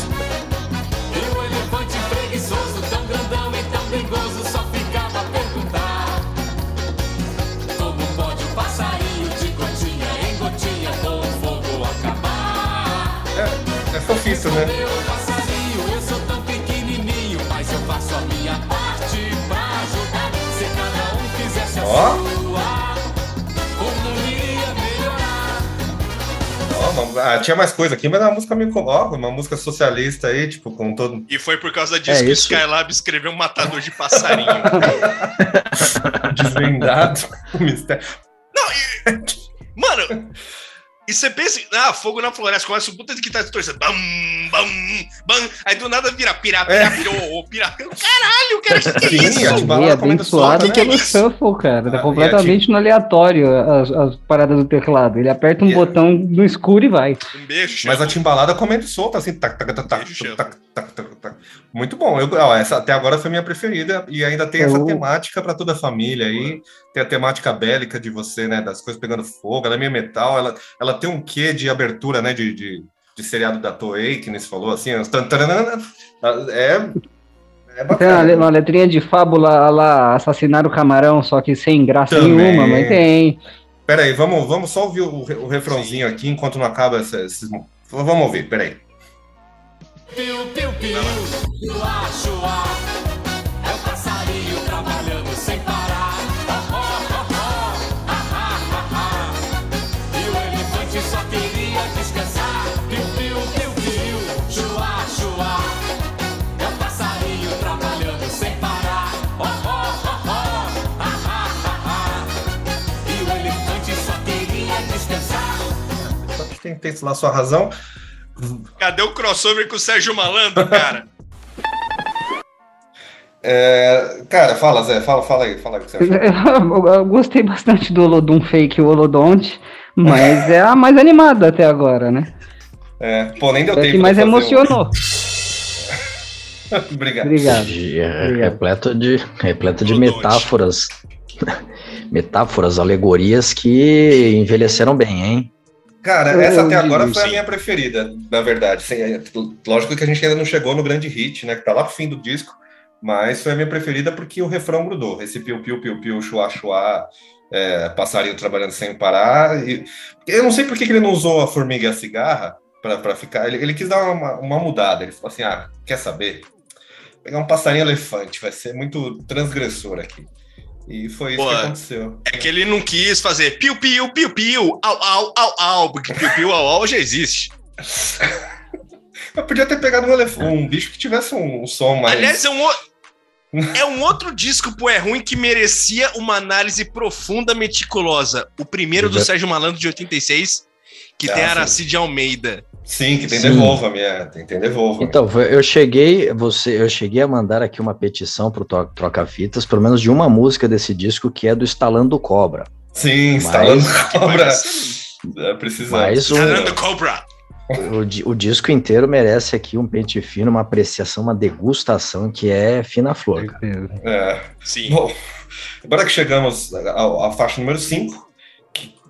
A Ó. o mundo iria melhorar. Ó, ah, tinha mais coisa aqui, mas é uma música meio ó, uma música socialista aí, tipo, com todo. E foi por causa disso é que o Skylab escreveu um matador de passarinho. Desvendado. mistério. Não, e... Mano, e você pensa, ah, fogo na floresta, começa o puta de guitarra distorcida. Bam, bam, bam. Aí do nada vira pirá, pirá, é. pirou, pirá. Caralho, cara, que, que é isso? Sim, é bem suado, que, é no é shuffle, cara. Ah, é completamente no aleatório é, as, as, paradas do teclado. Ele aperta um yeah. botão no escuro e vai. Um beijo. Mas a timbalada comendo solta, assim. Tac, tac, tac, tac, tac, tac, tac, tac. Muito bom. Eu, ó, essa até agora foi minha preferida e ainda tem essa temática para toda a família aí. Tem a temática bélica de você, né, das coisas pegando fogo. Ela é meio metal, ela, ela tem um quê de abertura, né, de, de, de seriado da Toei, que nem falou, assim, é, é bacana. Tem uma, letrinha de fábula lá, assassinar o camarão, só que sem graça Também. nenhuma, mas tem. Pera aí, vamos, vamos só ouvir o, o refrãozinho aqui, enquanto não acaba esses... Vamos ouvir, pera aí. Piu, piu, piu, chua, chua. É o passarinho trabalhando sem parar. Oh, oh, oh, oh. Ah, ah, ah, ah. E o elefante só queria descansar. Piu, piu, piu, piu, chua, chua. É o passarinho trabalhando sem parar. Oh, oh, oh, oh. Ah, ah, ah, ah. E o elefante só queria descansar. Tem, tem lá sua razão. Cadê o crossover com o Sérgio Malandro, cara? É, cara, fala, Zé, fala, fala aí, fala aí o que você achou. Eu, eu gostei bastante do Olodum Fake e o Olodonte, mas é a mais animada até agora, né? É, pô, nem deu É tempo. que de mais fazer emocionou. um- Obrigado. Obrigado. De- é, Obrigado. repleto de, repleto de metáforas. metáforas, alegorias que envelheceram bem, hein? Cara, Eu- essa até agora foi a minha preferida, na verdade. É, lógico que a gente ainda não chegou no grande hit, né? Que tá lá pro fim do disco, mas foi a minha preferida porque o refrão grudou. Esse piu, piu, piu, piu, chua, chua, é, passarinho trabalhando sem parar. E, eu não sei por que, que ele não usou a formiga e a cigarra pra, pra ficar. Ele, ele quis dar uma, uma mudada. Ele falou assim: ah, quer saber? Pegar um passarinho elefante, vai ser muito transgressor aqui. E foi isso Pô, que aconteceu. É que ele não quis fazer piu, piu, piu, piu, au, au, au, au, porque piu, piu, au, au já existe. Eu podia ter pegado um, elef- um bicho que tivesse um, um som mais. Aliás, é um, o- é um outro disco pro É Ruim que merecia uma análise profunda, meticulosa. O primeiro do. Sérgio Malandro de 86, que Ah, tem sim. Aracide Almeida. Sim, que tem Sim. devolva, minha. Tem, tem devolva. Então, eu cheguei, você, eu cheguei a mandar aqui uma petição pro To- Troca-Fitas, pelo menos de uma música desse disco que é do Estalando Cobra. Sim, Mas- Que cobra. É, precisamos. Mas o, Fernando Cobra. o, o disco inteiro merece aqui um pente fino, uma apreciação, uma degustação que é fina flor. cara. É. Sim. Bom, agora que chegamos à, à faixa número 5, que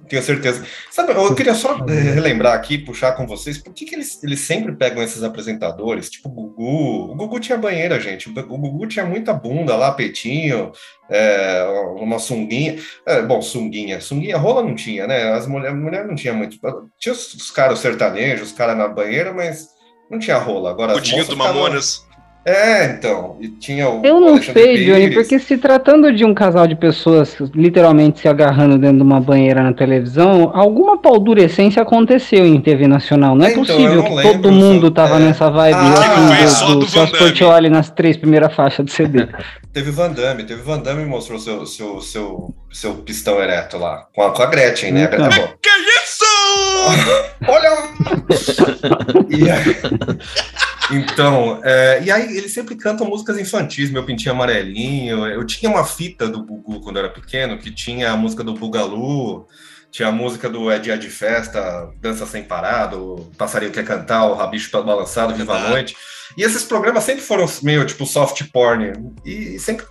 tenho certeza. Sabe, eu queria só eh, relembrar aqui, puxar com vocês, por que, que eles, eles sempre pegam esses apresentadores, tipo o Gugu? O Gugu tinha banheira, gente. O Gugu tinha muita bunda lá, peitinho, é, uma sunguinha. É, bom, sunguinha. Sunguinha, rola não tinha, né? As mulheres mulher não tinha muito. Tinha os, os caras sertanejos, os caras na banheira, mas não tinha rola. Agora, O as Dinho moças do Mamonas. É, então. E tinha o. Eu não Alexandre sei, Johnny, Pires. porque se tratando de um casal de pessoas literalmente se agarrando dentro de uma banheira na televisão, alguma paldurecência aconteceu em TV Nacional. Não é Então, eu possível não que lembro, todo mundo só- tava é. nessa vibe Ah, assim, do- só do, do Celso nas três primeiras faixas do CD. Teve Van Damme, teve Van Damme e mostrou seu, seu, seu, seu pistão ereto lá. Com a, com a Gretchen, né? Então. Bom, Que isso? Olha! E aí- então, é, e aí eles sempre cantam músicas infantis, meu pintinho amarelinho. Eu tinha uma fita do Gugu quando eu era pequeno, que tinha a música do Bugalu, tinha a música do É Dia de Festa, Dança Sem Parar, do Passarinho Quer Cantar, o Rabicho Todo Balançado, Viva a. Noite. E esses programas sempre foram meio tipo soft porn, e, sempre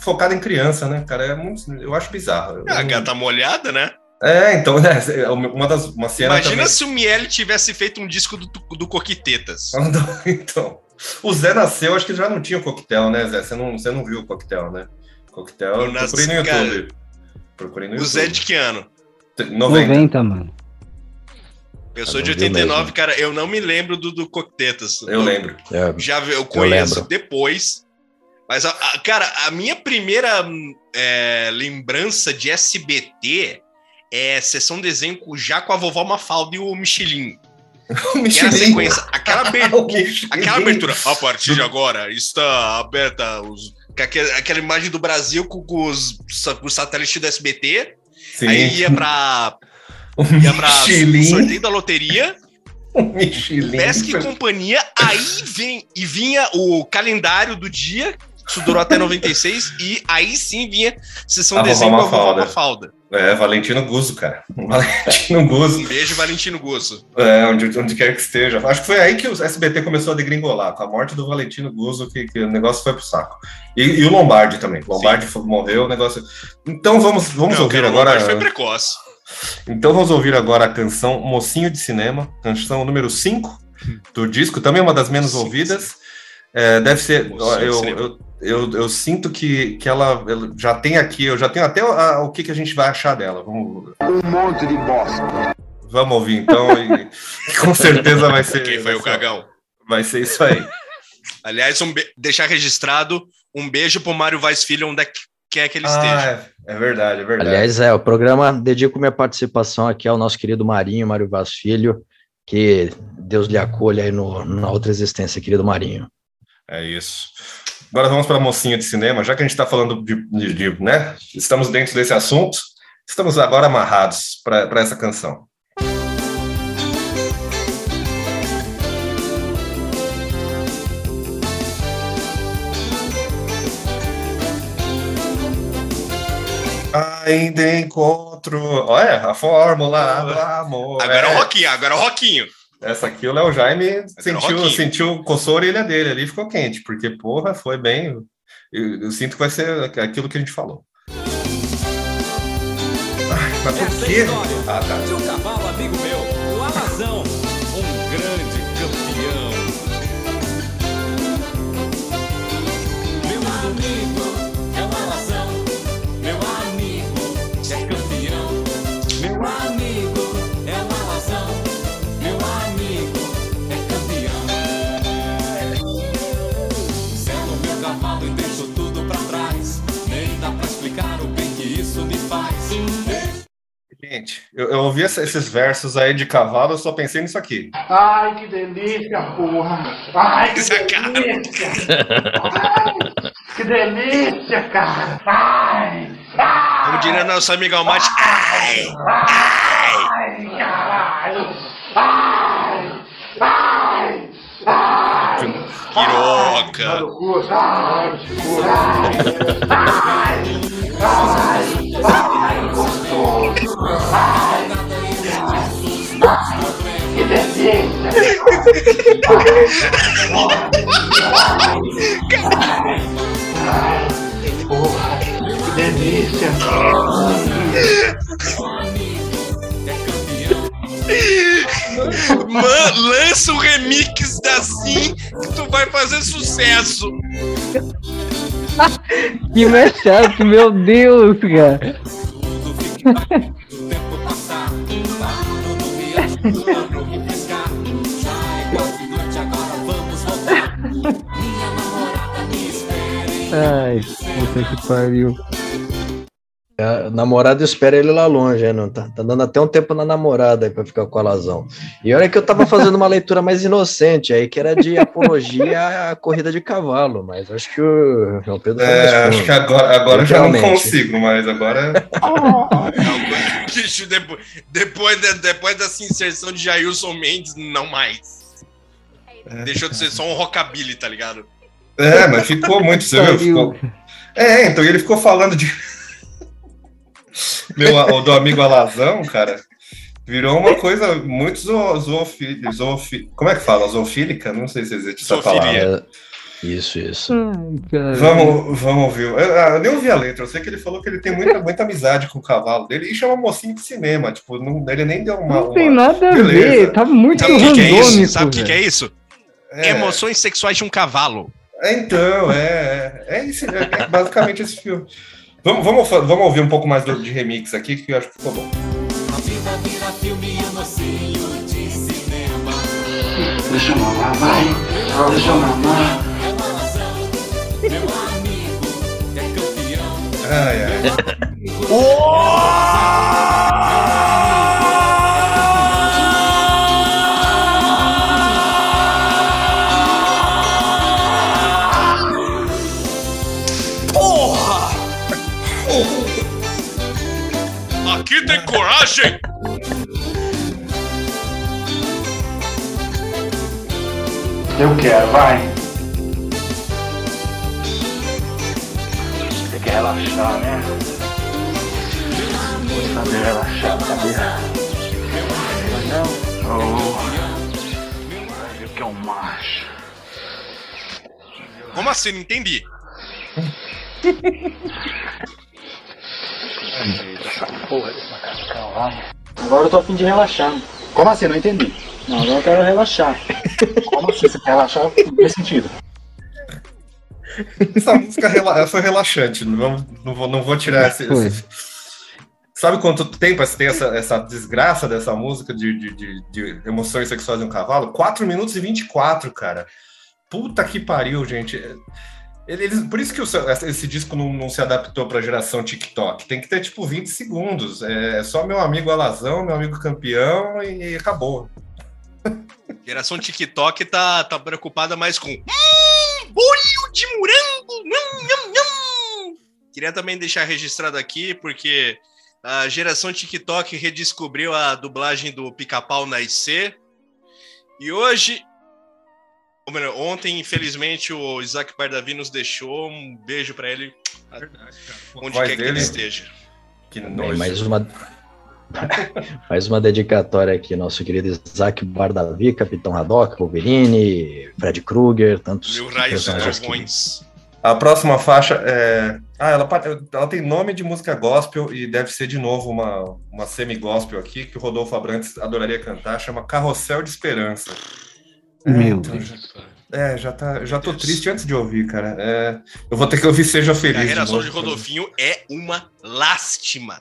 focado em criança, né, cara? É muito, eu acho bizarro. Eu- A gata molhada, né? É, então, né, uma das uma cena Imagina também- se o Miele tivesse feito um disco do, do Coquitetas. Então, o Zé nasceu, acho que já não tinha o coquetel, né, Zé? Você não, você não viu o coquetel, né? Coquetel, Eu procurei no cara. YouTube. Procurei no O YouTube. Zé de que ano? 90. 90, mano. Eu sou Eu de não vi 89, mesmo. cara. Eu não me lembro do, do Coquitetas. Eu lembro. É, Já eu conheço lembro. depois. Mas, a- a- cara, a minha primeira hum, é, lembrança de SBT é sessão desenho com, já com a vovó Mafalda e o Michelin. O Que era a Michelin. sequência. Aquela abertura. Aquela abertura. A partir de agora está aberta os, com aquela imagem do Brasil com, com os, sa- os satélites do SBT. Sim. Aí ia pra, o ia Michelin. sorteio da loteria. O Michelin. Pesca e companhia, aí vem e vinha o calendário do dia, isso durou até 96, e aí sim vinha sessão A desenho com a vovó Mafalda. É, Valentino Guzzo, cara. Valentino Guzzo. Um beijo, Valentino Gusso. É, onde, onde quer que esteja. Acho que foi aí que o SBT começou a degringolar, com a morte do Valentino Guzzo, que, que o negócio foi pro saco. E, e o Lombardi também. O Lombardi morreu, o negócio. Então vamos, vamos Não, ouvir cara, agora. Lombardi foi precoce. Então vamos ouvir agora a canção Mocinho de Cinema, canção número 5 do disco, também uma das menos ouvidas. É, deve ser. Mocinho Eu. Eu, eu, sinto que, que ela, ela já tem aqui, eu já tenho até a- o que, que a gente vai achar dela. Vamos, Um monte de bosta. vamos ouvir então, e com certeza vai ser. Quem foi vai o ser- cagão? Vai ser isso aí. Aliás, um be... deixar registrado um beijo pro Mário Vaz Filho, onde é quer que ele ah, esteja. É, é, verdade, é verdade. Aliás, é, o programa dedico minha participação aqui ao nosso querido Marinho, Mário Vaz Filho, que Deus lhe acolha aí no, na outra existência, querido Marinho. É isso. Agora vamos para a mocinha de cinema, já que a gente está falando de, de, de, né? Estamos dentro desse assunto, estamos agora amarrados para essa canção. Ainda encontro. Olha, a fórmula do amor. Agora é o Roquinho, agora o Roquinho. Essa aqui o Léo Jaime sentiu, sentiu, coçou a orelha dele ali, ficou quente, porque, porra, foi bem. Eu, eu sinto que vai ser aquilo que a gente falou. Ai, mas por quê? Ah, tá. Gente, eu, eu ouvi esses versos aí de cavalo, eu só pensei nisso aqui. Ai, que delícia, porra! Ai, que delícia! Ai, que delícia, cara! Ai! ai Como diria nosso amigo Almate, ai! Ai, caralho! Ai! Ai! Ai! Piroca! Ai! Ai! Ai! Ai! Ai! Porra! Que delícia! Man, lança o remix da Sim que tu vai fazer sucesso. Que mashup, meu Deus, cara. Ai, puta que pariu. A namorada espera ele lá longe, não tá, tá dando até um tempo na namorada aí pra ficar com a Lazão. E olha que eu tava fazendo uma leitura mais inocente aí, que era de apologia à corrida de cavalo, mas acho que o João Pedro é, acho que agora, agora já não consigo, mas agora. Bicho, depois, depois, de, depois dessa inserção de Jailson Mendes, não mais. É. Deixou de ser só um rockabilly, tá ligado? É, mas ficou muito, você viu? Ficou... É, então ele ficou falando de meu, o do amigo Alazão, cara, virou uma coisa muito zoofílica. Zoofi, como é que fala? Zoofílica? Não sei se existe essa palavra. Isso, isso. Ai, vamos, vamos ouvir. Eu, eu, nem ouvi a letra, eu sei que ele falou que ele tem muita, muita amizade com o cavalo dele e chama mocinho de cinema. Tipo, não, ele nem deu uma. Não tem uma... nada a ver, tá muito Sabe o que, é isso? Sabe o que, que, é isso? É... Emoções sexuais de um cavalo. É, então, é, é, é, esse, é, é basicamente esse filme. Vamos, vamos, vamos ouvir um pouco mais do, de remix aqui, que eu acho que ficou bom. A vida vira filme e mocinho de cinema. Deixa eu mamar, vai. Deixa eu mamar. Meu amigo é campeão. Ai, ai. Coragem! Eu quero, vai. Você quer relaxar, né? Vou saber relaxar, saber. Não? Oh. Vai ver o que é um macho. Como assim? Não entendi. Essa porra desse macacão, vai. Agora eu tô a fim de relaxar. Como assim? Não entendi. Não, agora eu quero relaxar. Como assim? Você quer relaxar? Não sentido. Essa música rela foi relaxante. Não, não, vou, não vou tirar esse, esse, Sabe quanto tempo tem essa, essa desgraça dessa música de, de, de, de emoções sexuais de um cavalo? 4 minutos e 24, cara. Puta que pariu, gente. Eles, por isso que o, esse disco não, não se adaptou para a geração TikTok. Tem que ter tipo 20 segundos. É só meu amigo Alazão, meu amigo campeão e, e acabou. Geração TikTok tá, tá preocupada mais com hum, bolho de morango. Nham, nham, nham. Queria também deixar registrado aqui, porque a geração TikTok redescobriu a dublagem do Pica-Pau na IC. E hoje Ontem, infelizmente, o Isaac Bardavi nos deixou. Um beijo para ele. Verdade, onde quer que ele esteja. Que Bem, mais uma mais uma dedicatória aqui, nosso querido Isaac Bardavi, Capitão Haddock, Wolverine, Fred Krueger, tantos Mil personagens A próxima faixa é. Ah, ela, ela tem nome de música gospel e deve ser de novo uma, uma semi-gospel aqui, que o Rodolfo Abrantes adoraria cantar, chama Carrossel de Esperança. É, Meu então, Deus. É, já, tá, já tô Deus. triste antes de ouvir, cara. É, eu vou ter que ouvir Seja Feliz. A relação de, de Rodolfinho é uma lástima.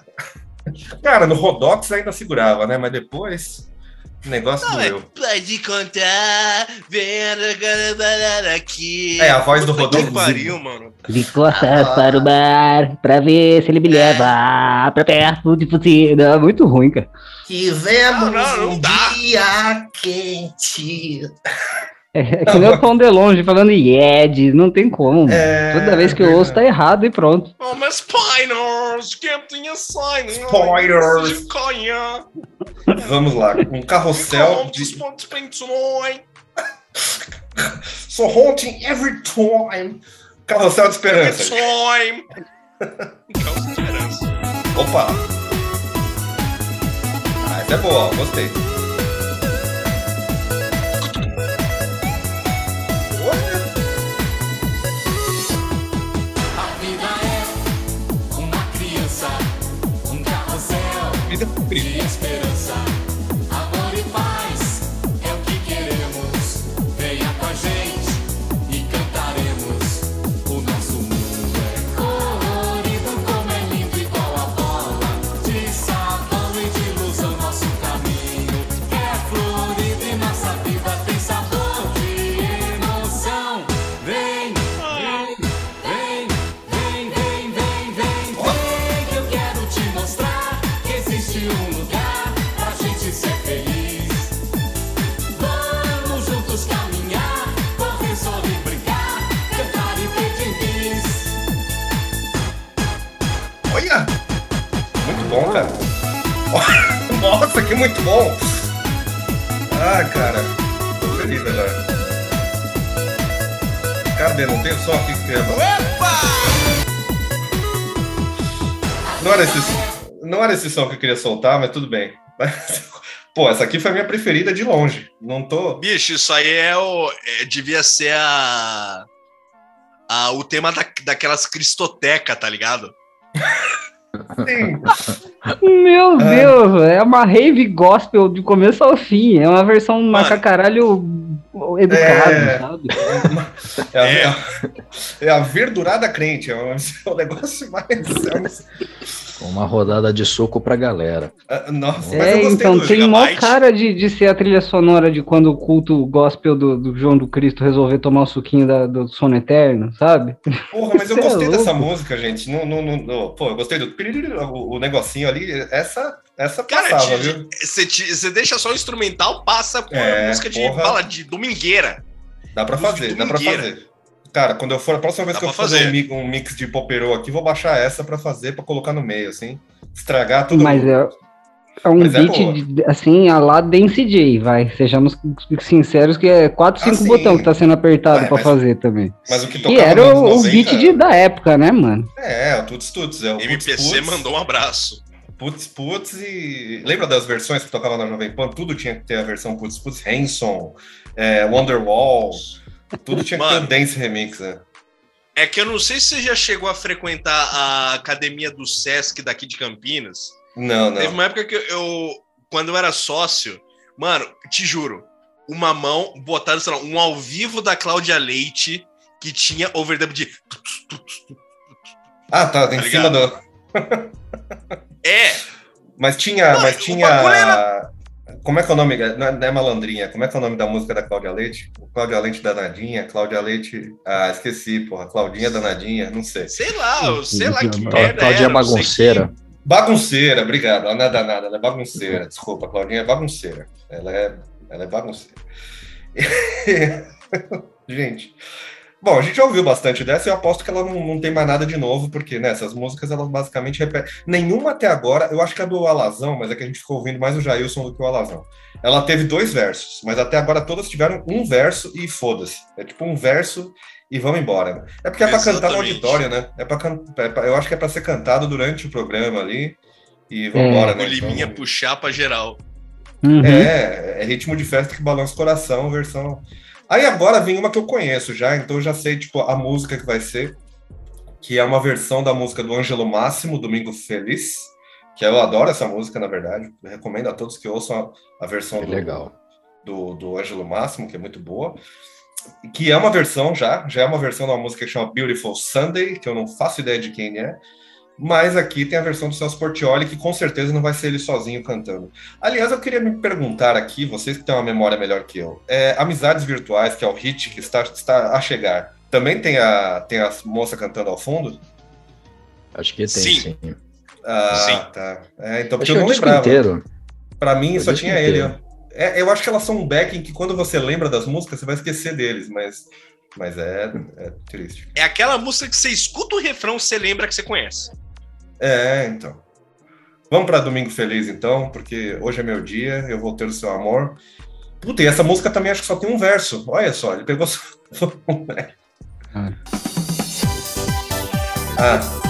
Cara, no Rodox ainda segurava, né? Mas depois. O negócio não, doeu. É, pode contar, vem aqui. É, a voz do Rodolfo. Que pariu, mano. De costas ah. para o bar, pra ver se ele me é. leva pra perto de você. Não, muito ruim, cara. Tivemos não, não, não um dá. dia quente. É, que nem o Tom DeLonge falando Yed, não tem como. É, Toda vez que eu ouço tá errado e pronto. Oh, mas Spiders, Captain Spiders. Spoilers. Vamos lá, um carrossel de... so haunting every time. Carrossel de esperança. Time. Carrossel de esperança. Opa. Ah, essa é boa, gostei. Vida cumprida. Bom, cara. Nossa, que muito bom! Ah, cara. Tô feliz agora. Cadê? Não tem só aqui que tem. Opa! Não era esse, não era esse som que eu queria soltar, mas tudo bem. Pô, essa aqui foi a minha preferida de longe. Não tô. Bicho, isso aí é o. é- devia ser a. a- o tema da, daquelas cristotecas, tá ligado? Meu Deus, é uma rave gospel de começo ao fim. É uma versão macacaralho educado, É. sabe? É a, É. a- é a verdurada crente. É um, é um negócio mais. é um- Uma rodada de soco pra galera. ah, nossa, mas É, eu gostei então tem mó Gigabyte. cara de, de ser a trilha sonora de quando o culto gospel do, do João do Cristo resolver tomar o suquinho da- do sono eterno, sabe? Porra, mas eu é gostei dessa música, gente. Não, não, não, não- pô, eu gostei do o, o negocinho ali. Essa, essa Cara, passava, viu? você deixa só o instrumental, passa por É, música de porra. bala de domingueira. Dá pra fazer, dá pra fazer. Cara, quando eu for, a próxima vez Dá que eu for fazer, fazer. um, mi- mix de poperô aqui, vou baixar essa pra fazer, pra colocar no meio, assim. Estragar tudo. Mas é, é um Mas é beat, de- assim, a lá Dance J, vai. Sejamos sinceros que é 4, Ah, 5 sim. botões que tá sendo apertado Ué, pra mas- fazer também. Mas o que E tocava era nos o, o 90, beat de- da época, né, mano? É, o Tuts Tuts. É o MPC Putz, mandou um abraço. Putz Putz e... Lembra das versões que tocava na Jovem Pan? Tudo tinha que ter a versão Putz Putz. Hanson, é, Wonderwall. Tudo tinha que Mano. ter o Dance Remix, né? É que eu não sei se você já chegou a frequentar a academia do Sesc daqui de Campinas. Não, não. Teve uma época que eu, quando eu era sócio, mano, te juro, uma mão botada, sei lá, um ao vivo da Cláudia Leite que tinha overdub de. Ah, tá, em Tá cima do. É. Mas tinha. Não, mas tinha. Era... Como é que é o nome? Não é, malandrinha. Como é que é o nome da música da Cláudia Leite? Cláudia Leite danadinha, Cláudia Leite. Ah, esqueci, porra. Claudinha danadinha, não sei. Sei lá, sei lá que merda. Cláudia bagunceira. Que... Bagunceira, obrigado. Ela não é danada, ela é bagunceira. Desculpa, Claudinha é bagunceira. Ela é, ela é bagunceira. Gente. Bom, a gente já ouviu bastante dessa e eu aposto que ela não, não tem mais nada de novo, porque né, essas músicas elas basicamente repetem. Nenhuma até agora, eu acho que a do Alazão, mas é que a gente ficou ouvindo mais o Jailson do que o Alazão. Ela teve dois versos, mas até agora todas tiveram um verso e foda-se. É tipo um verso e vamos embora. É porque é para cantar no auditório, né? É pra, é pra, eu acho que é para ser cantado durante o programa ali e vamos embora, é. né? O Liminha então, puxar para geral. Uhum. É, é ritmo de festa que balança o coração, versão Aí agora vem uma que eu conheço já, então eu já sei, tipo, a música que vai ser, que é uma versão da música do Ângelo Máximo, Domingo Feliz, que eu adoro essa música, na verdade. Eu recomendo a todos que ouçam a, a versão do, legal. do, do Ângelo Máximo, que é muito boa. Que é uma versão já, já é uma versão de uma música que chama Beautiful Sunday, que eu não faço ideia de quem é, mas aqui tem a versão do Celso Portioli, que com certeza não vai ser ele sozinho cantando. Aliás, eu queria me perguntar aqui, vocês que têm uma memória melhor que eu, é, Amizades Virtuais, que é o hit que está, está a chegar, também tem a, tem a moça cantando ao fundo? Acho que tem, sim. sim. Ah, sim. tá. É, então, porque eu não lembrava. Inteiro. Pra mim, só tinha inteiro. ele. É, eu acho que elas são um backing que quando você lembra das músicas, você vai esquecer deles, mas, mas é, é triste. É aquela música que você escuta o refrão, você lembra que você conhece. É, então. Vamos para Domingo Feliz, então, porque hoje é meu dia, eu vou ter o seu amor. Puta, e essa música também acho que só tem um verso. Olha só, ele pegou só. ah.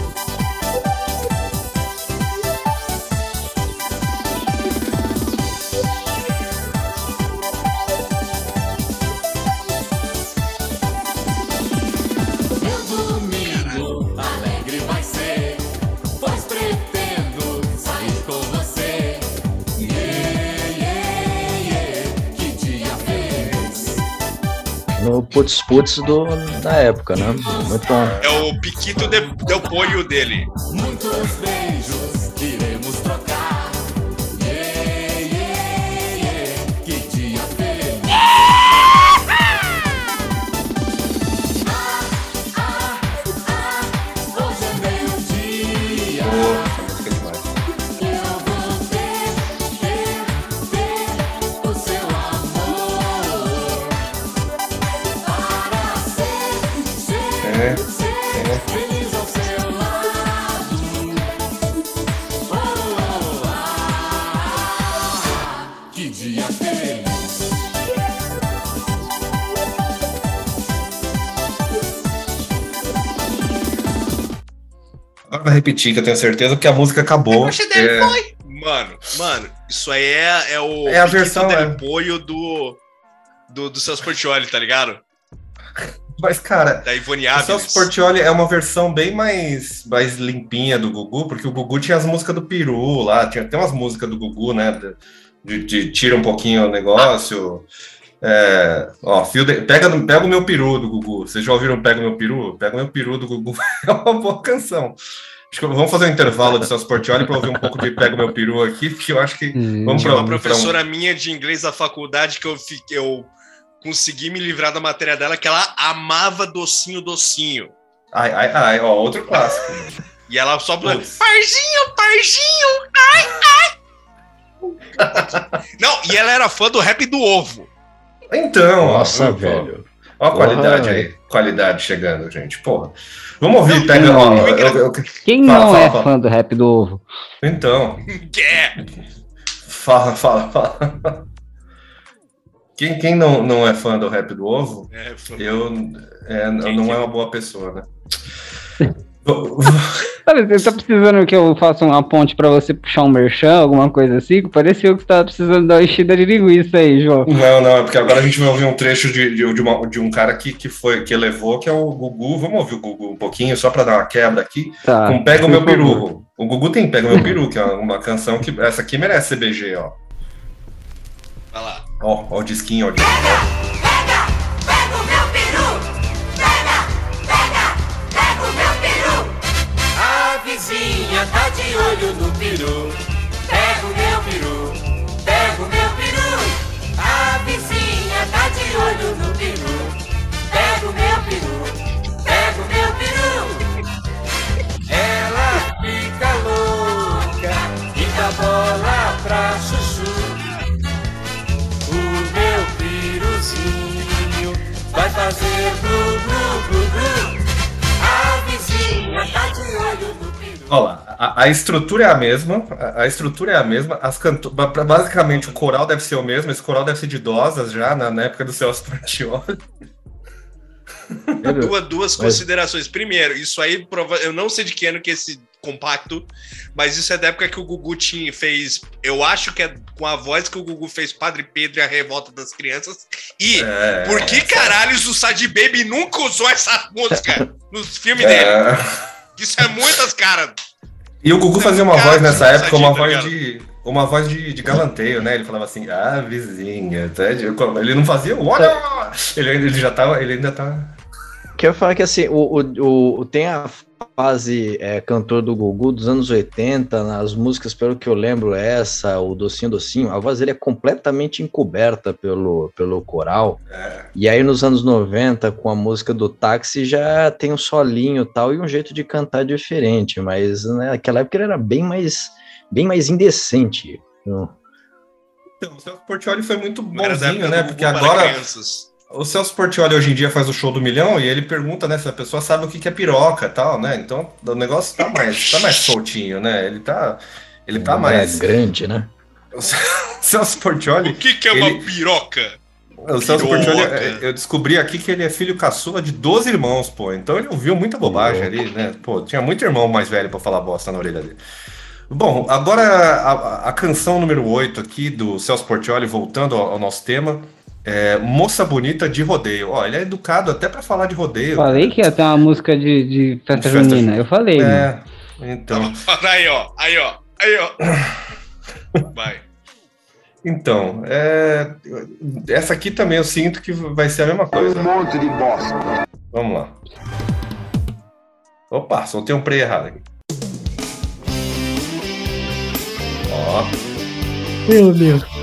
No Putz Putz do, da época, né? Muito bom. É o Piquito de, del dele. Muitos beijos repetir, que eu tenho certeza, que a música acabou. É... Mano, mano, isso aí é, é o é a versão é. apoio do, do, do Celso Portioli, tá ligado? Mas, cara, da Ivone o Celso Portioli é uma versão bem mais, mais limpinha do Gugu, porque o Gugu tinha as músicas do Peru lá, tinha até umas músicas do Gugu, né? De, de tira um pouquinho o negócio. É, ó, fio de, pega, pega o meu peru do Gugu. Vocês já ouviram Pega o meu peru? Pega o meu peru do Gugu é uma boa canção. Acho que vamos fazer um intervalo de Celso Portioli para ouvir um pouco de Pega o Meu Peru aqui, porque eu acho que. Hum, vamos para uma professora um... minha de inglês da faculdade que eu, fiquei, eu consegui me livrar da matéria dela, que ela amava docinho, docinho. Ai, ai, ai, ó, outro clássico. e ela só falando, parzinho, parzinho, ai, ai. Não, e ela era fã do rap do ovo. Então, Nossa, ó, velho. Ó a qualidade aí. Qualidade chegando, gente. Porra. Vamos ouvir, não, pega. Ó, eu, eu, Quem fala, não fala, é fala. fã do rap do ovo? Então. Quer? Fala, fala, fala. Quem, quem não, não é fã do rap do ovo, é, eu, é, não é uma boa pessoa, né? Você tá precisando que eu faça uma ponte pra você puxar um merchan, alguma coisa assim? Pareceu que você tava precisando dar uma enchida de linguiça aí, João. Não, não, é porque agora a gente vai ouvir um trecho de, de, de, uma, de um cara que, que foi, que levou, que é o Gugu. Vamos ouvir o Gugu um pouquinho, só pra dar uma quebra aqui. Tá, com Pega o Meu Peru. O Gugu tem Pega o Meu Peru, que é uma canção que. Essa aqui merece CBG, ó. Vai lá. Ó, ó o disquinho, ó o disquinho. Rainha tá de olho no peru. Pega o meu peru, pega o meu peru. A vizinha tá de olho no peru. Pega o meu peru, pega o meu peru. Ela fica louca e dá bola pra chuchu. O meu piruzinho vai fazer blu blu blu blu. A vizinha tá de olho no Olha lá, a, a, estrutura é a mesma, a, a, estrutura é a mesma, as canto... basicamente o coral deve ser o mesmo, esse coral deve ser de idosas já, na, na época do Celso Portioli. duas, duas considerações. Primeiro, isso aí, eu não sei de que ano que é esse compacto, mas isso é da época que o Gugu tinha, fez. Eu acho que é com a voz que o Gugu fez Padre Pedro e a Revolta das Crianças. E é, por que caralhos o Sad Baby nunca usou essa música nos filmes é. Isso é muitas caras. E o Gugu fazia uma voz nessa época, uma voz de. Uma voz de, de galanteio, né? Ele falava assim, ah, vizinha. Tá? Ele não fazia, olha! Ele, ele já tava, ele ainda tá. Quero falar que assim, o, o, o, tem a fase é, cantor do Gugu dos anos 80, nas músicas, pelo que eu lembro, essa, o Docinho Docinho, a voz dele é completamente encoberta pelo, pelo coral. É. E aí nos anos 90, com a música do táxi, já tem um solinho tal e um jeito de cantar diferente, mas né, naquela época ele era bem mais, bem mais indecente. Então, o Celso Portioli foi muito bonzinho, né? Porque agora. Crianças o Celso Portioli hoje em dia faz o show do milhão e ele pergunta, né, se a pessoa sabe o que é piroca tal, né? Então o negócio tá mais, tá mais soltinho, né? Ele tá, ele tá é mais. grande, né? O Celso Portioli. O que, que é ele... uma piroca? O Celso Portioli, eu descobri aqui que ele é filho caçula de 12 irmãos, pô. Então ele ouviu muita bobagem ali, né? Pô, tinha muito irmão mais velho para falar bosta na orelha dele. Bom, agora a, a canção número 8 aqui do Celso Portioli, voltando ao, ao nosso tema. É, Moça Bonita de Rodeio. Ó, ele é educado até para falar de rodeio. Falei que ia ter uma música de, de festa de junina. Eu falei. É, então. Aí, ó. Aí, ó. Aí, ó. Vai. Então, é... essa aqui também eu sinto que vai ser a mesma coisa. Um monte de bosta. Vamos lá. Opa, soltei um play errado aqui. Ó. Meu Deus.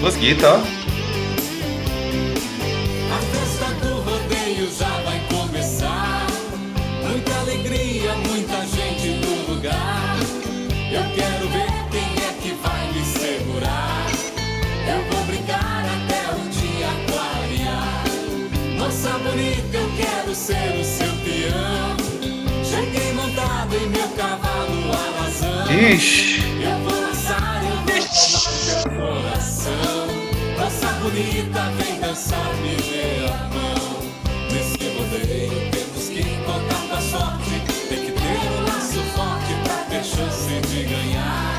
Mosquita, ó. A festa do rodeio já vai começar. Muita alegria, muita gente no lugar. Eu quero ver quem é que vai me segurar. Eu vou brincar até o dia clarear. Moça bonita, eu quero ser o seu peão. Cheguei montado em meu cavalo alazão. Ixi. Eu vou coração bonita, vem dançar, me dê a mão. Nesse rodeio temos que contar com a sorte. Tem que ter um laço forte pra ter chance de ganhar.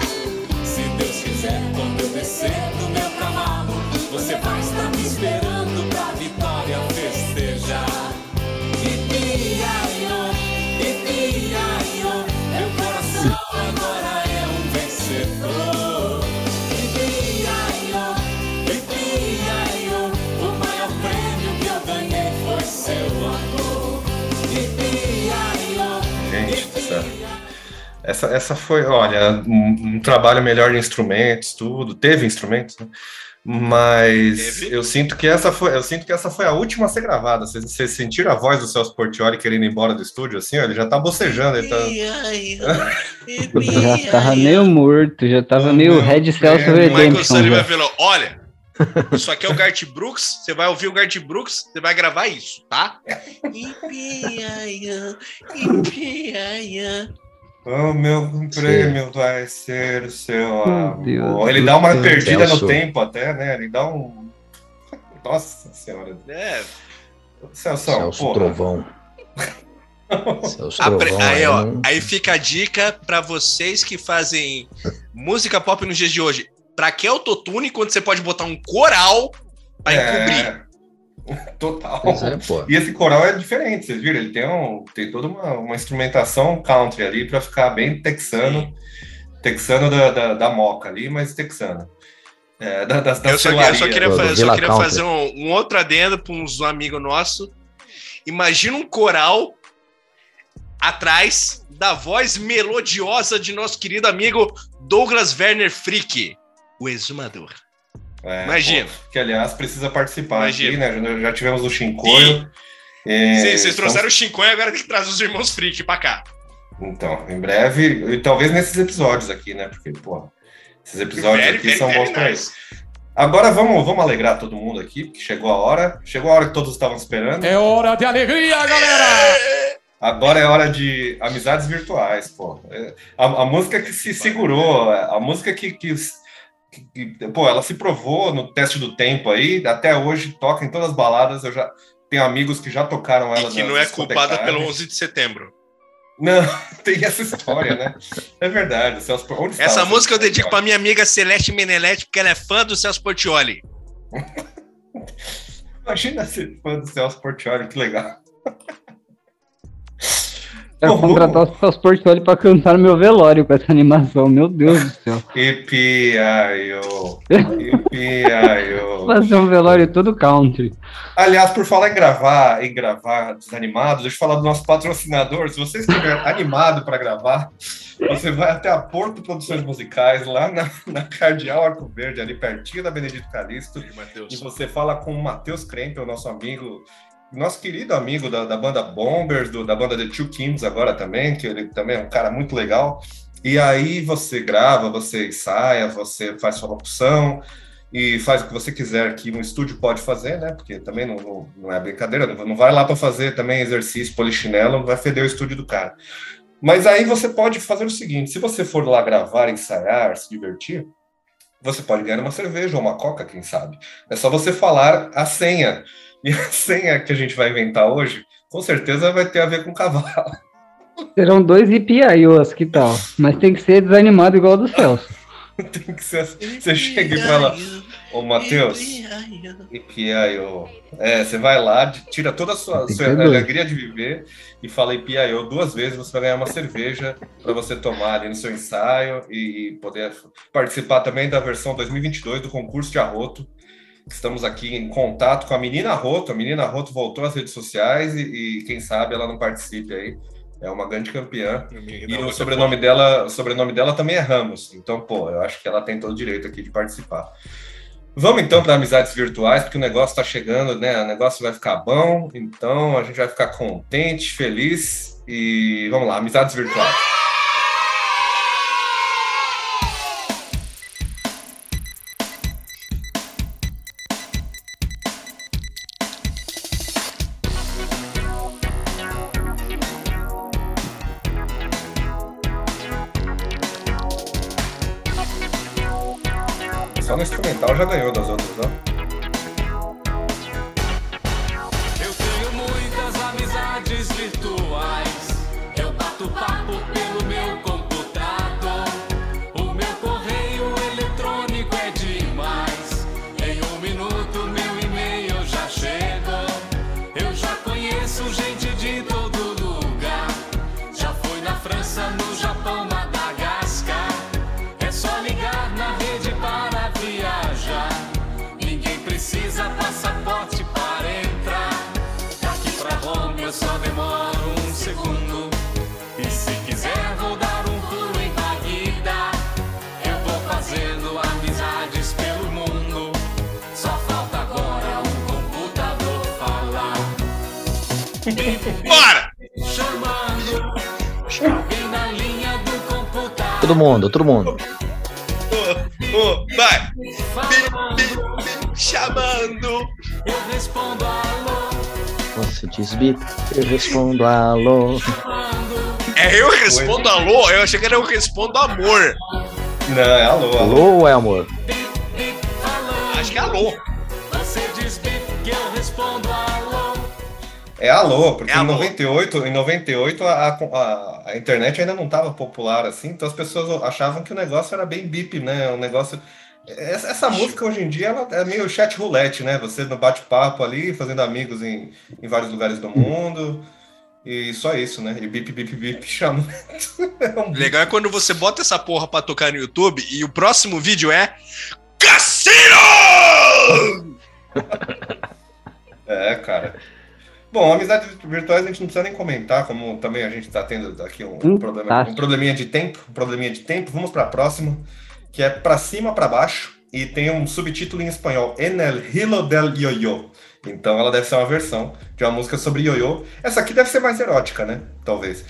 Se Deus quiser, quando eu descer Essa, essa foi, olha, um, um, trabalho melhor de instrumentos, tudo. Teve instrumentos, né? Mas Teve? eu sinto que essa foi, eu sinto que essa foi a última a ser gravada. Vocês, vocês sentiram a voz do Celso Portioli querendo ir embora do estúdio, assim? Ó, ele já tá bocejando. Ele tá... já tava meio morto, já tava oh, meio Red Celso Redemption. vai falar, olha, isso aqui é o Gart Brooks, você vai ouvir o Gart Brooks, você vai gravar isso, tá? O meu prêmio Sim. vai ser o seu amor. Ele dá uma Deus perdida Deus no tempo até, né? Ele dá um. Nossa senhora. É. Celso, Celso Trovão. Celso Trovão. Aí, ó, aí fica a dica para vocês que fazem música pop nos dias de hoje. Pra que autotune quando você pode botar um coral pra é... encobrir? Total. É, e esse coral é diferente, vocês viram? Ele tem, um, tem toda uma, uma instrumentação country ali para ficar bem texano, Sim. texano da, da, da, moca ali, mas texano. É, da, da, eu, só, eu, só, queria, fazer, só queria fazer um, um, outro adendo para uns amigos nossos. Imagina um coral atrás da voz melodiosa de nosso querido amigo Douglas Werner Frick, o exumador. É, Imagina. Pô, que, aliás, precisa participar Imagina. aqui, né? Já tivemos o Shinkoio. É, Sim, vocês trouxeram estamos... o Shinkoio, agora tem que trazer os irmãos Freak pra cá. Então, em breve, e talvez nesses episódios aqui, né? Porque, pô, esses episódios very, aqui very, são bons pra isso. Agora vamos, vamos alegrar todo mundo aqui, porque chegou a hora. Chegou a hora que todos estavam esperando. É hora de alegria, galera! Agora é hora de amizades virtuais, pô. É, a, a música que se segurou, a música que, que, que, pô, ela se provou no teste do tempo aí, até hoje toca em todas as baladas. Eu já tenho amigos que já tocaram ela. E que não é culpada pelo 11 de setembro. Não, tem essa história, né? É verdade. Celso, onde essa música eu dedico para minha amiga Celeste Menelete, porque ela é fã do Celso Portioli. Imagina ser fã do Celso Portioli, que legal. Quero contratar os Celso Portioli pra cantar no meu velório com essa animação, meu Deus do céu. Ipiaio. Ipiaio. Fazer um velório todo country. Aliás, por falar em gravar, em gravar desanimados, deixa eu falar do nosso patrocinador. Se você estiver animado para gravar, você vai até a Porto Produções Musicais, lá na, na Cardeal Arco Verde, ali pertinho da Benedito Calixto. E, e você fala com o Matheus Krempel, nosso amigo nosso querido amigo da, da banda Bombers, do, da banda The Two Kings agora também, que ele também é um cara muito legal. E aí você grava, você ensaia, você faz sua locução e faz o que você quiser que um estúdio pode fazer, né? Porque também não, não, não é brincadeira, não vai lá para fazer também exercício polichinelo, vai feder o estúdio do cara. Mas aí você pode fazer o seguinte: se você for lá gravar, ensaiar, se divertir, você pode ganhar uma cerveja ou uma coca, quem sabe. É só você falar a senha. E a senha que a gente vai inventar hoje, com certeza vai ter a ver com cavalo. Serão dois IPIOs, que tal? Mas tem que ser desanimado igual do Celso. tem que ser. Você chega e fala, ô Matheus, IPIO. É, você vai lá, tira toda a sua, sua alegria de viver e fala IPIO duas vezes, você vai ganhar uma cerveja para você tomar ali no seu ensaio e poder participar também da versão 2022 do concurso de arroto Estamos aqui em contato com a menina Roto. A menina Roto voltou às redes sociais e, e quem sabe ela não participe aí. É uma grande campeã. E o sobrenome dela, o sobrenome dela também é Ramos. Então, pô, eu acho que ela tem todo o direito aqui de participar. Vamos então para amizades virtuais, porque o negócio está chegando, né? O negócio vai ficar bom, então a gente vai ficar contente, feliz e vamos lá, amizades virtuais. Já ganhou das Bora! Todo mundo, todo mundo. Oh, vai! Bi, bi, bi, chamando! Eu respondo alô. Você diz bip, eu respondo alô. É eu respondo alô? Eu achei que era eu respondo amor. Não, é alô, alô. Alô ou é amor? É alô, porque É em alô. 98, em 98 a, a, a internet ainda não estava popular assim, então as pessoas achavam que o negócio era bem bip, né? Um negócio. Essa, essa música hoje em dia ela é meio chat roulette, né? Você no bate-papo ali, fazendo amigos em, em vários lugares do mundo. E só isso, né? E bip, bip, bip, chama. É um O legal é quando você bota essa porra pra tocar no YouTube e o próximo vídeo é Cassino! É, cara. Bom, amizades virtuais a gente não precisa nem comentar, como também a gente está tendo aqui um, Hum, problema, tá. um probleminha de tempo, um probleminha de tempo. Vamos para a próxima, que é para cima para baixo e tem um subtítulo em espanhol, En el hilo del yo-yo. Então ela deve ser uma versão de uma música sobre yo-yo. Essa aqui deve ser mais erótica, né? Talvez.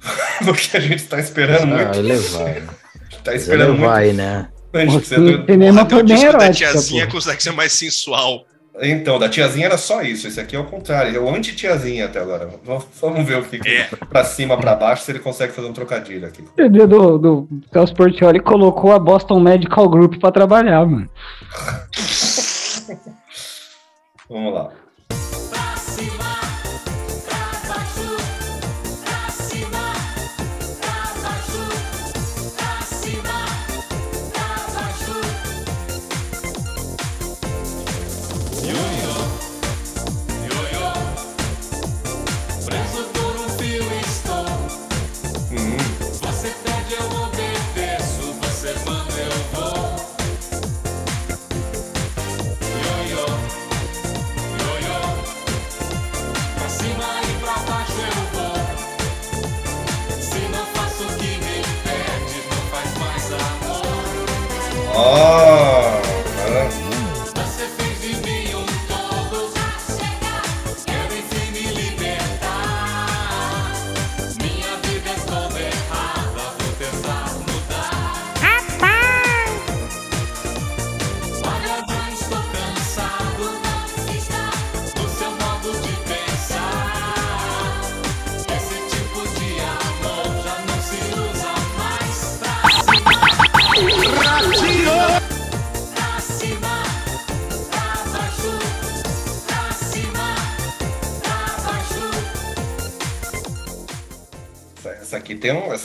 Porque a gente está esperando Ah, muito. ele vai. Tá Ele esperando muito vai, né? O cinema foi bem erótico. da tiazinha pô. consegue ser mais sensual. Então, da tiazinha era só isso. Esse aqui é o contrário. É o anti-tiazinha até agora. Vamos ver o que, é. pra cima, pra baixo, se ele consegue fazer um trocadilho aqui. O do, do Celso Portioli colocou a Boston Medical Group pra trabalhar, mano. Vamos lá.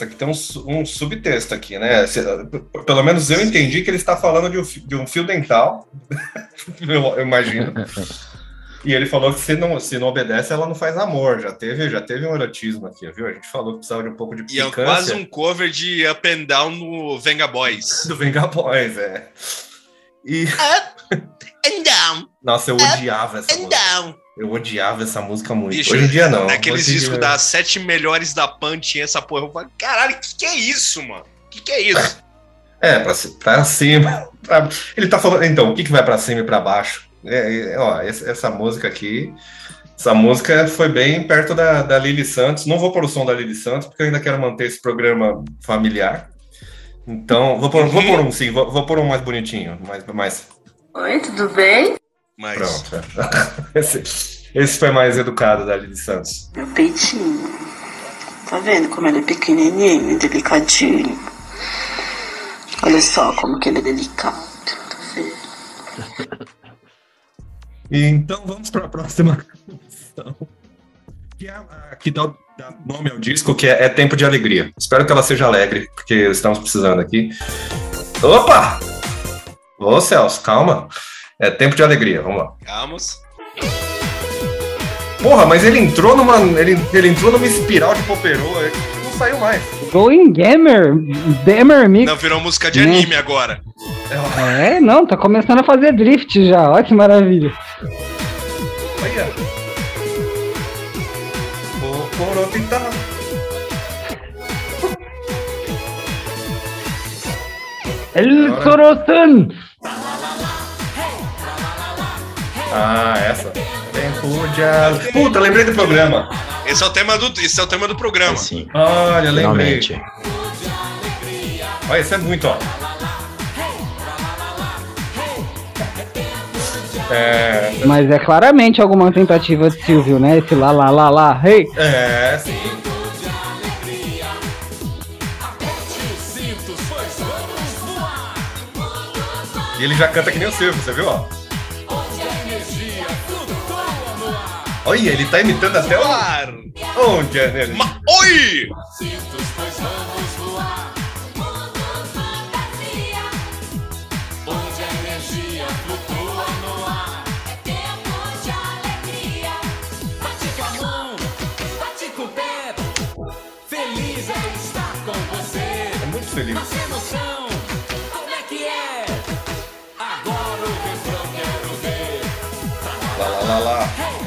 Aqui tem um, um subtexto aqui, né? Pelo menos eu entendi que ele está falando de um, de um fio dental, eu, imagino. E ele falou que se não, se não obedece, ela não faz amor. Já teve, já teve um erotismo aqui, viu? A gente falou que precisava de um pouco de picância. E é quase um cover de Up and Down no Venga Boys. Do Venga Boys, é. E... Up and Down. Nossa, eu odiava essa and música. Down. Eu odiava essa música muito. Bicho, Hoje em dia não. Naqueles discos das sete melhores da Pan tinha essa porra. Eu falei, caralho, o que, que é isso, mano? O que, que é isso? É, pra, pra cima. Pra... Ele tá falando. Então, o que, que vai pra cima e pra baixo? É, é, ó, essa, essa, música aqui. Essa música foi bem perto da, da Lili Santos. Não vou pôr o som da Lili Santos, porque eu ainda quero manter esse programa familiar. Então, vou pôr, uhum. vou pôr um sim, vou, vou pôr um mais bonitinho. Mais, mais... Oi, tudo bem? Mas... Pronto. Esse, esse foi mais educado da Lili Santos. Meu peitinho. Tá vendo como ele é pequenininho e delicadinho? Olha só como que ele é delicado. Tá vendo? então vamos para a próxima canção. Que, é a, que dá, dá, nome ao disco, que é, é Tempo de Alegria. Espero que ela seja alegre, porque estamos precisando aqui. Opa! Ô Celso, calma. É tempo de alegria, vamos lá. Vamos. Porra, mas ele entrou numa. Ele, ele entrou numa espiral de poperô, não saiu mais. Going Gamer, Gamer Mix. Não, virou música de anime né? agora. É, não, tá começando a fazer drift já, olha que maravilha. Olha. Poporopita. El Sorosan! Ah, essa. Tempo de Puta, lembrei do programa. Esse é o tema do, esse é o tema do programa. É, sim. Olha, lembrei. Olha, isso é muito, ó. É... Mas é claramente alguma tentativa de Silvio, né? Esse lá, lá, lá, lá, hey. É, sim. E ele já canta que nem o Silvio, você viu, ó? Olha, ele tá imitando até o. ar. Onde é nele? Ma Oi!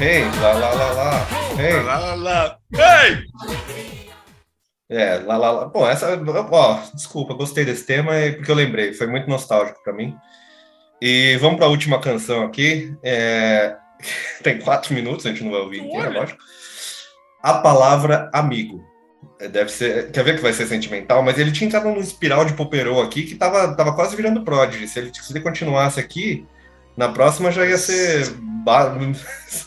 Hey, lá, lá, lá, lá. Hey. Lá, lá, lá. Hey! É, lá, lá, lá. Bom, essa, ó, desculpa, gostei desse tema porque eu lembrei, foi muito nostálgico para mim. E vamos para a última canção aqui. É... Tem quatro minutos, a gente não vai ouvir inteira, lógico. A palavra amigo. É, deve ser. Quer ver que vai ser sentimental? Mas ele tinha entrado num espiral de Poperô aqui que tava, tava quase virando Prodigy. Se ele, se ele continuasse aqui, na próxima já ia ser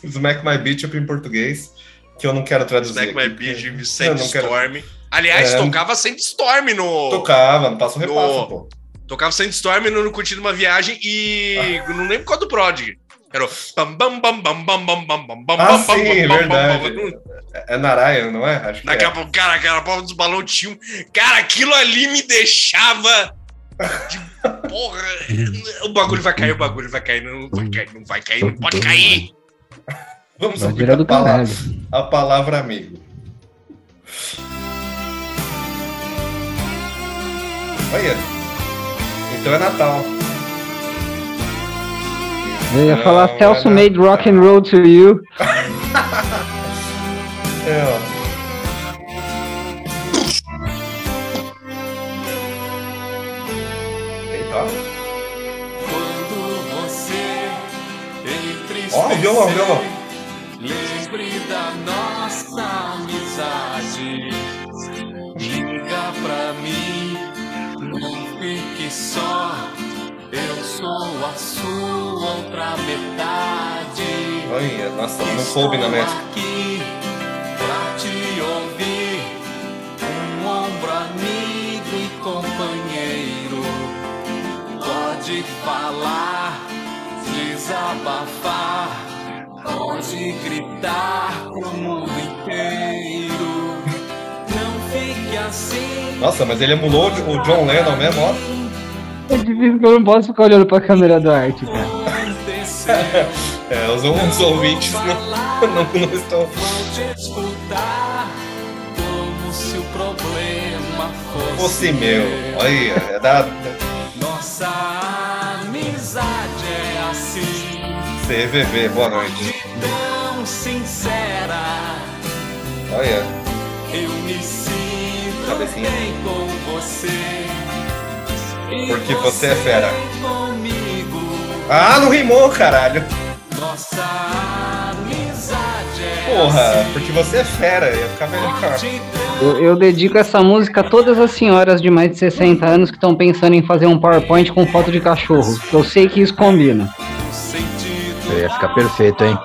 Smack My Beach em português, que eu não quero traduzir. Smack My Beach, Sandstorm. Quero... Aliás, é... tocava Sandstorm no. Tocava, não passa o repasso, no... pô. Tocava Sandstorm no, no Curtindo uma Viagem e. Ah. Não lembro qual do Prodigy. Era o. Bam, bam, bam, bam, bam, bam, bam, bam, bam, ah, sim, é verdade. É Narayan, não é? Acho que Daqui a pouco, cara, aquela porra dos balões tinham. Cara, aquilo ali me deixava. De porra. O bagulho vai cair, o bagulho vai cair, não vai cair, não vai cair, não pode cair. Vamos ouvir a palavra, a palavra amigo. Olha. Então é Natal. Eu ia falar Celso made rock and roll to you. é, ó. Violão, violão. Lembre da nossa amizade. Diga pra mim, não fique só eu sou a sua outra metade. Olha, nossa, não coube na métrica. aqui pra te ouvir. Um ombro amigo e companheiro. Pode falar, desabafar. Pode gritar pro mundo inteiro. Não fique assim. Nossa, mas ele emulou o John Lennon mesmo, ó. É difícil que eu não posso ficar olhando pra câmera do arte, cara. é, os, os ouvintes não, não, não estão. Fosse meu, olha, é da. Nossa CVV, boa noite. Tão sincera. Olha. Eu me sinto Cabecinha. bem com você. Porque você é fera. Ah, não rimou, caralho. Porra, porque você é fera, ia ficar melhor. Eu, eu dedico essa música a todas as senhoras de mais de 60 anos que estão pensando em fazer um PowerPoint com foto de cachorro. Eu sei que isso combina. Ia ficar perfeito, hein?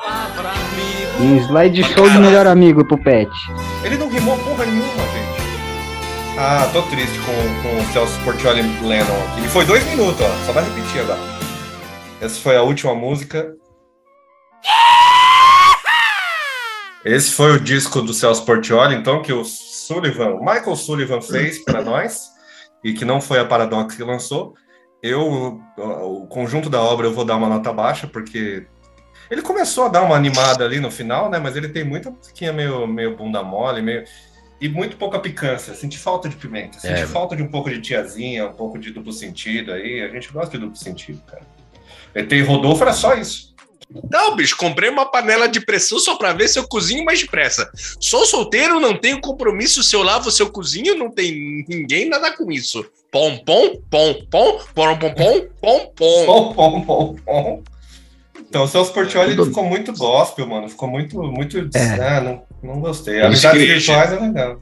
Um slide show de melhor amigo pro pet. Ele não rimou porra nenhuma, gente. Ah, tô triste com, com o Celso Portioli Lennon aqui. E foi dois minutos, ó. Só vai repetir agora. Essa foi a última música. Esse foi o disco do Celso Portioli, então, que o Sullivan, o Michael Sullivan fez para nós, e que não foi a Paradox que lançou. Eu, o conjunto da obra, eu vou dar uma nota baixa, porque ele começou a dar uma animada ali no final, né? Mas ele tem muita musiquinha meio, meio bunda mole, meio e muito pouca picância. Senti falta de pimenta, senti é. falta de um pouco de tiazinha, um pouco de duplo sentido aí. A gente gosta de duplo sentido, cara. ET e Rodolfo era só isso. Não, bicho, comprei uma panela de pressão só para ver se eu cozinho mais depressa. Sou solteiro, não tenho compromisso. Se eu lavo, se eu cozinho, não tem ninguém nada com isso. Pom, pom, pom, pom, pom, pom, pom, pom, pom. Pom, pom, pom, pom. Então, o Celso Portioli Tudo... ficou muito gospel, mano. Ficou muito, muito. É. Ah, não, não gostei. Amizades virtuais é legal.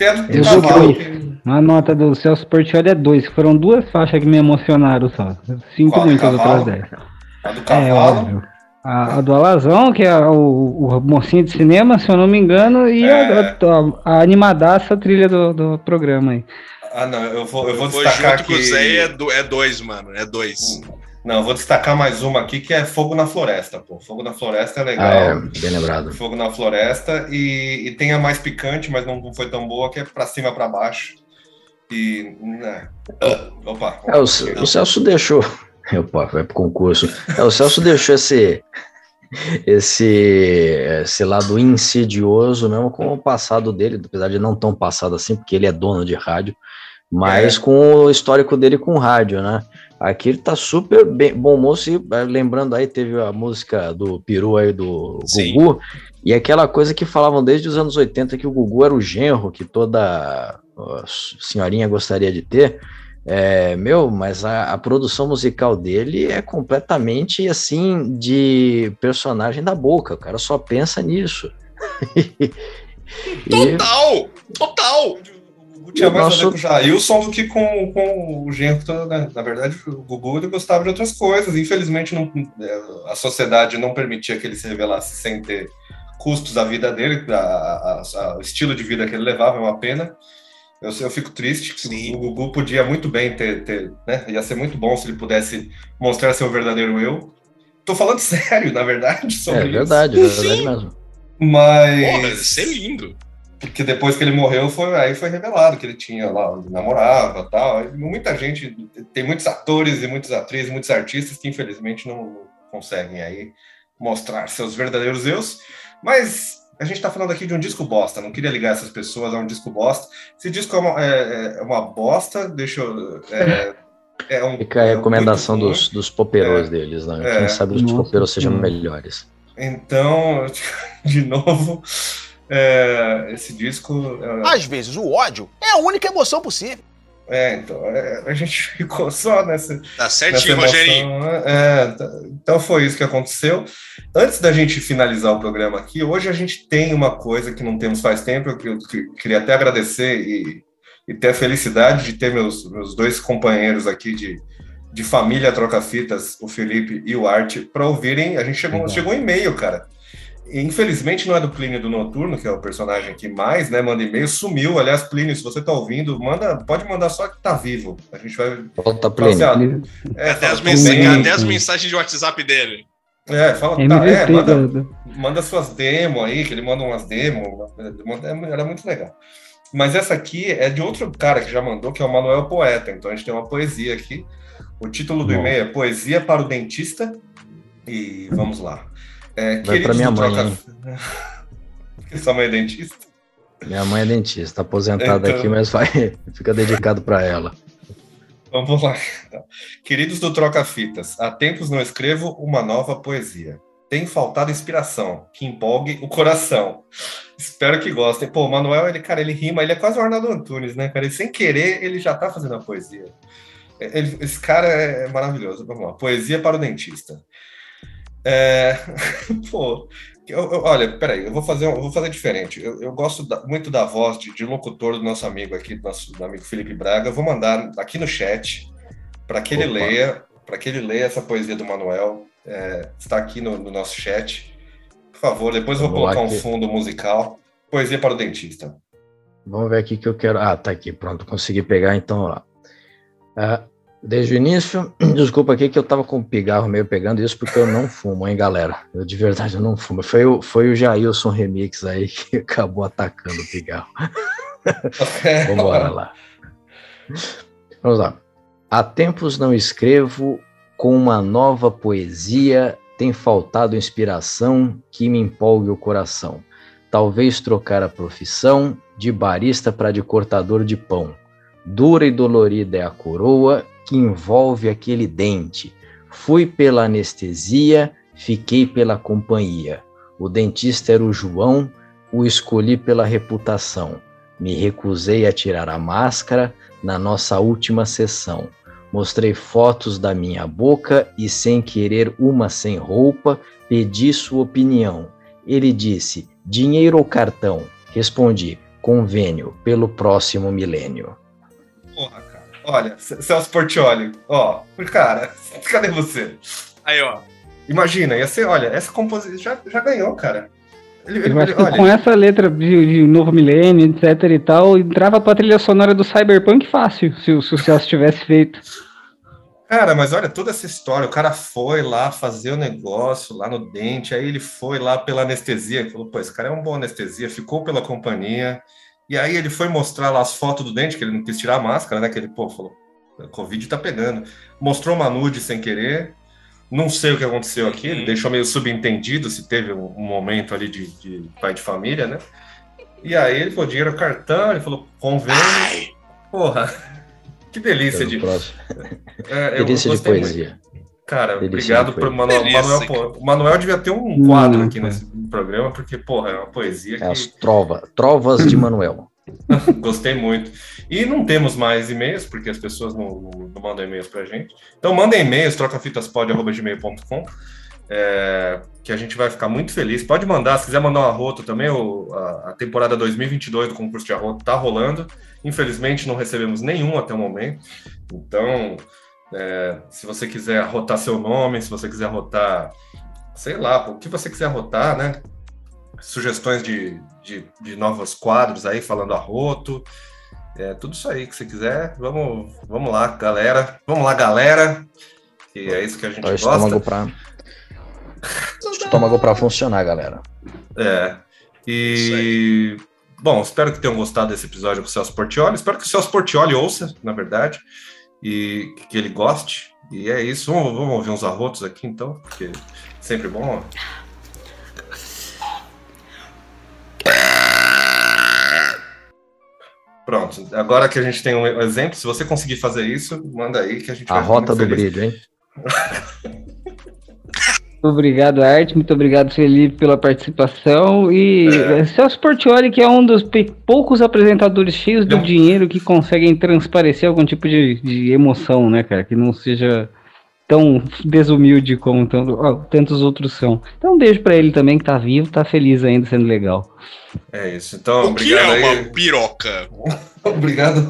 A do cavalo. Que... A nota do Celso Portioli é dois. Foram duas faixas que me emocionaram só. Sinto muito as outras dez. A do cavalo. É, óbvio. A, a, do Alazão, que é o, o, mocinho de cinema, se eu não me engano, e é. a, a, a animadaça trilha do, do programa aí. Ah, não, eu vou, eu vou destacar junto que... com o Zé é, do, é dois, mano, é dois. Não, vou destacar mais uma aqui que é Fogo na Floresta, pô. Fogo na Floresta é legal. Ah, é, bem lembrado. Fogo na Floresta e, e tem a mais picante, mas não foi tão boa, que é pra cima para baixo. E. Né. Opa. É, o, o Celso deixou. Opa, vai pro concurso. É, o Celso deixou esse. Esse, esse lado insidioso mesmo com o passado dele, apesar de não tão passado assim, porque ele é dono de rádio, mas é. com o histórico dele com rádio, né? Aqui ele tá super bem, bom moço, e eh, lembrando aí, teve a música do Peru aí do Sim. Gugu, e aquela coisa que falavam desde os anos 80 que o Gugu era o genro que toda senhorinha gostaria de ter. É, meu, mas a, a, produção musical dele é completamente assim de personagem da boca, o cara só pensa nisso. Total! Total! Tinha mais nosso... a ver com o Jailson do que com, com o Genro. Né? Na verdade, o Gugu ele gostava de outras coisas. Infelizmente, não, é, a sociedade não permitia que ele se revelasse sem ter custos da vida dele, a, a, a, o estilo de vida que ele levava, é uma pena. Eu, eu fico triste. Sim. O Gugu podia muito bem ter, ter né? Ia ser muito bom se ele pudesse mostrar seu verdadeiro eu. Tô falando sério, na verdade, sobre É verdade, isso. é verdade mesmo. Mas. Porra, isso é lindo. Porque depois que ele morreu, foi, aí foi revelado que ele tinha lá, namorava tal. muita gente, tem muitos atores e muitas atrizes, muitos artistas que infelizmente não conseguem aí mostrar seus verdadeiros eus. Mas a gente está falando aqui de um disco bosta, não queria ligar essas pessoas a um disco bosta. Esse disco é uma, é, é uma bosta, deixa eu. É, é um, Fica a é recomendação dos, dos poperos é, deles, né? Quem é. sabe os poperos sejam melhores. Então, de novo, é, esse disco. É, Às vezes o ódio é a única emoção possível. É, então, é, a gente ficou só nessa. Tá certinho, Rogerinho. Né? É, tá, então foi isso que aconteceu. Antes da gente finalizar o programa aqui, hoje a gente tem uma coisa que não temos faz tempo, eu, eu queria até agradecer e, e, ter a felicidade de ter meus, meus dois companheiros aqui de, de família Troca-Fitas, o Felipe e o Arte, para ouvirem. A gente chegou, chegou um e-mail, cara Infelizmente não é do Plínio do Noturno, que é o personagem que mais né, manda e-mail, sumiu. Aliás, Plínio, se você está ouvindo, manda, pode mandar só que está vivo. A gente vai. Volta, Plínio. É, até, as até as mensagens de WhatsApp dele. É, fala, tá, é, manda, manda suas demos aí, que ele manda umas demos. Era muito legal. Mas essa aqui é de outro cara que já mandou, que é o Manuel Poeta. Então a gente tem uma poesia aqui. O título do e-mail é Poesia para o Dentista. E vamos lá. É, Vai para minha mãe, troca... Porque sua mãe é dentista? Minha mãe é dentista, aposentada então... aqui, mas vai, fica dedicado para ela. Vamos lá. Queridos do Troca Fitas, há tempos não escrevo uma nova poesia. Tem faltado inspiração, que empolgue o coração. Espero que gostem. Pô, o Manuel, ele, cara, ele rima, ele é quase o Arnaldo Antunes, né, cara? Ele, sem querer, ele já tá fazendo a poesia. Ele, esse cara é maravilhoso. Vamos lá. Poesia para o dentista. É... Pô, eu, eu, olha, peraí, eu vou fazer, eu vou fazer diferente. Eu, eu gosto da, muito da voz de, de, locutor do nosso amigo aqui, do nosso do amigo Felipe Braga. Eu vou mandar aqui no chat para que ele Opa. leia, para que ele leia essa poesia do Manuel. É, está aqui no, no, nosso chat. Por favor, depois eu vou colocar um fundo musical. Poesia para o dentista. Vamos ver aqui que eu quero. Ah, tá aqui, pronto, consegui pegar então lá. Uh, Desde o início, desculpa aqui que eu tava com o pigarro meio pegando isso porque eu não fumo, hein, galera? Eu de verdade eu não fumo. Foi o, foi o Jailson Remix aí que acabou atacando o pigarro. Vamos lá. Vamos lá. Há tempos não escrevo com uma nova poesia, tem faltado inspiração que me empolgue o coração. Talvez trocar a profissão de barista para de cortador de pão. Dura e dolorida é a coroa que envolve aquele dente. Fui pela anestesia, fiquei pela companhia. O dentista era o João, o escolhi pela reputação. Me recusei a tirar a máscara na nossa última sessão. Mostrei fotos da minha boca e, sem querer uma sem roupa, pedi sua opinião. Ele disse: dinheiro ou cartão? Respondi: convênio, pelo próximo milênio. Olha, Celso Portioli, ó, cara, cadê você? Aí, ó. Imagina, ia ser, olha, essa composição já, já ganhou, cara. Ele, ele, ele olha, com essa letra de, de, Novo Milênio, etc e tal, entrava pra trilha sonora do Cyberpunk fácil, se, se o Celso tivesse feito. Cara, mas olha toda essa história. O cara foi lá fazer o negócio lá no dente, aí ele foi lá pela anestesia, falou: pô, esse cara é um bom anestesia, ficou pela companhia. E aí ele foi mostrar lá as fotos do dente, que ele não quis tirar a máscara, né? Que ele, pô, falou, o Covid tá pegando. Mostrou uma nude sem querer. Não sei o que aconteceu aqui, ele uhum. deixou meio subentendido se teve um, um momento ali de, de, pai de família, né? E aí ele falou, dinheiro cartão, ele falou, convênio. Ai. Porra, que delícia de. É, delícia de poesia. Muito. Cara, obrigado por Manuel. Manuel pô, o Manuel devia ter um quadro aqui nesse programa, porque, porra, é uma poesia. É que... As trova, trovas de Manuel. Gostei muito. E não temos mais e-mails, porque as pessoas não, não mandam e-mails pra gente. Então mandem e-mails, trocafitaspod.gmail.com é, que a gente vai ficar muito feliz. Pode mandar, se quiser mandar um arroto também, o, a, a, temporada 2022 do concurso de arroto está rolando. Infelizmente, não recebemos nenhum até o momento. Então, é, se você quiser arrotar seu nome, se você quiser arrotar, sei lá, o que você quiser arrotar, né? Sugestões de, de, de novos quadros aí, falando arroto. É, tudo isso aí que você quiser. Vamos, vamos lá, galera. Vamos lá, galera. Que é isso que a gente gosta. Estômago pra... estômago para funcionar, galera. É. E bom, espero que tenham gostado desse episódio com o Celso Portioli. Espero que o Celso Portioli ouça, na verdade, e que ele goste. E é isso. Vamos, vamos ouvir uns arrotos aqui, então, porque é sempre bom. Pronto, agora que a gente tem um exemplo, se você conseguir fazer isso, manda aí que a gente a vai A rota do brilho, hein? obrigado, Arte. Muito obrigado, Felipe, pela participação. E é. Celso Portioli, que é um dos poucos apresentadores cheios do dinheiro que conseguem transparecer algum tipo de, de emoção, né, cara? Que não seja tão desumilde como tantos outros são. Então, um beijo para ele também, que tá vivo, tá feliz ainda, sendo legal. É isso. Então, o que é uma aí. piroca? obrigado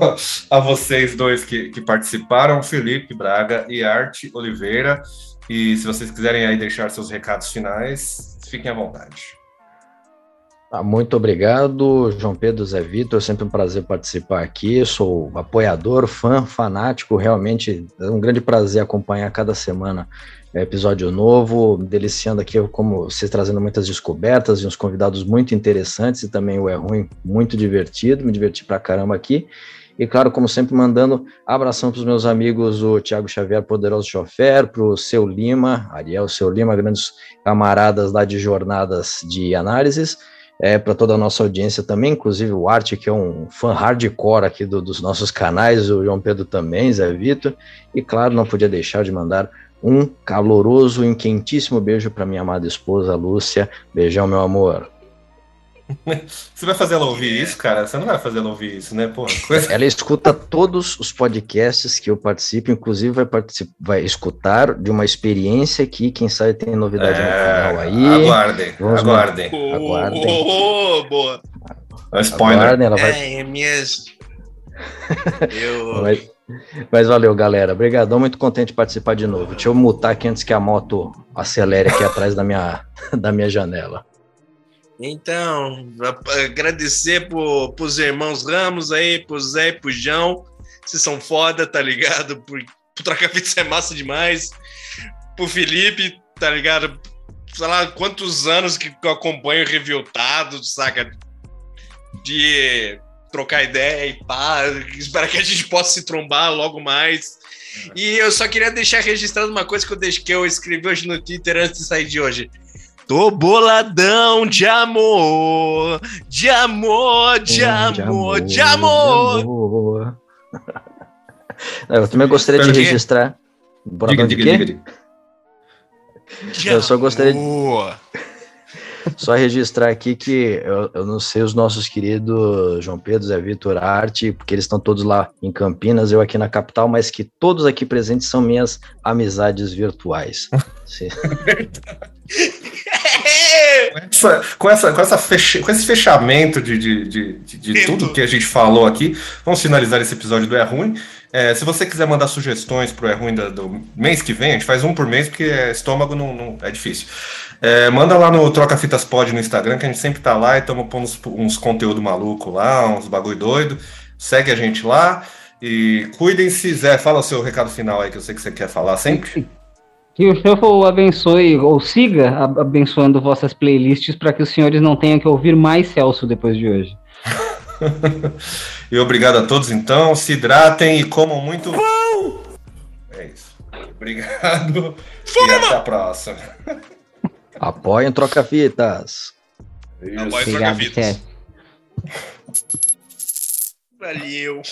a vocês dois que, que participaram, Felipe Braga e Arte Oliveira. E se vocês quiserem aí deixar seus recados finais, fiquem à vontade. Ah, muito obrigado, João Pedro Zé Vitor. Sempre um prazer participar aqui. Sou apoiador, fã, fanático. Realmente é um grande prazer acompanhar cada semana é, episódio novo. Deliciando aqui, como vocês trazendo muitas descobertas e uns convidados muito interessantes. E também o É Ruim, muito divertido. Me diverti pra caramba aqui. E claro, como sempre, mandando abração para os meus amigos, o Tiago Xavier, poderoso chofer, para o Seu Lima, Ariel Seu Lima, grandes camaradas lá de jornadas de análises, é, para toda a nossa audiência também, inclusive o Arte, que é um fã hardcore aqui do, dos nossos canais, o João Pedro também, Zé Vitor, e claro, não podia deixar de mandar um caloroso e quentíssimo beijo para minha amada esposa, Lúcia. Beijão, meu amor. Você vai fazer ela ouvir isso, cara? Você não vai fazer ela ouvir isso, né? Porra, coisa... Ela escuta todos os podcasts que eu participo, inclusive vai, participar, vai escutar de uma experiência aqui, quem sabe tem novidade é, no canal aí. Aguardem, Vamos aguardem. Oh, aguardem. Oh, oh, boa. Spoiler. Aguardem, ela vai... É, minhas... eu... Mas, mas valeu, galera. Obrigadão, muito contente de participar de novo. Deixa eu mutar aqui antes que a moto acelere aqui atrás da minha, da minha janela. Então, agradecer pro, pros irmãos Ramos aí, pro Zé e pro João. Vocês são foda, tá ligado? Por, pro trocar fita é massa demais. Pro Felipe, tá ligado? Sei lá quantos anos que eu acompanho Reviltado, saca? De trocar ideia e pá. Espero que a gente possa se trombar logo mais. E eu só queria deixar registrado uma coisa que eu, deixei, que eu escrevi hoje no Twitter antes de sair de hoje. Tô boladão de amor, de amor, de, amor, de amor, de amor. Eu também gostaria de registrar. Boladão diga, de diga, diga, Eu só gostaria de... Só registrar aqui que eu, eu, não sei os nossos queridos João Pedro, Zé Vitor, Arte, porque eles estão todos lá em Campinas, eu aqui na capital, mas que todos aqui presentes são minhas amizades virtuais. essa, com, essa, com, essa fecha, com esse fechamento de, de, de, de tudo que a gente falou aqui, vamos finalizar esse episódio do É Ruim. É, se você quiser mandar sugestões pro É Ruim do, do, mês que vem, a gente faz um por mês, porque é, estômago não, não é difícil. É, manda lá no Troca Fitas Pod no Instagram, que a gente sempre tá lá e estamos pondo uns, uns conteúdo maluco lá, uns bagulho doido. Segue a gente lá. E cuidem-se, Zé, fala o seu recado final aí, que eu sei que você quer falar sempre. Que o Shuffle abençoe, ou siga abençoando vossas playlists para que os senhores não tenham que ouvir mais Celso depois de hoje. e obrigado a todos, então. Se hidratem e comam muito. Pão! É isso. Obrigado. Fuma! E até a próxima. Apoiem Troca-Fitas. Apoiem Troca-Fitas. Valeu.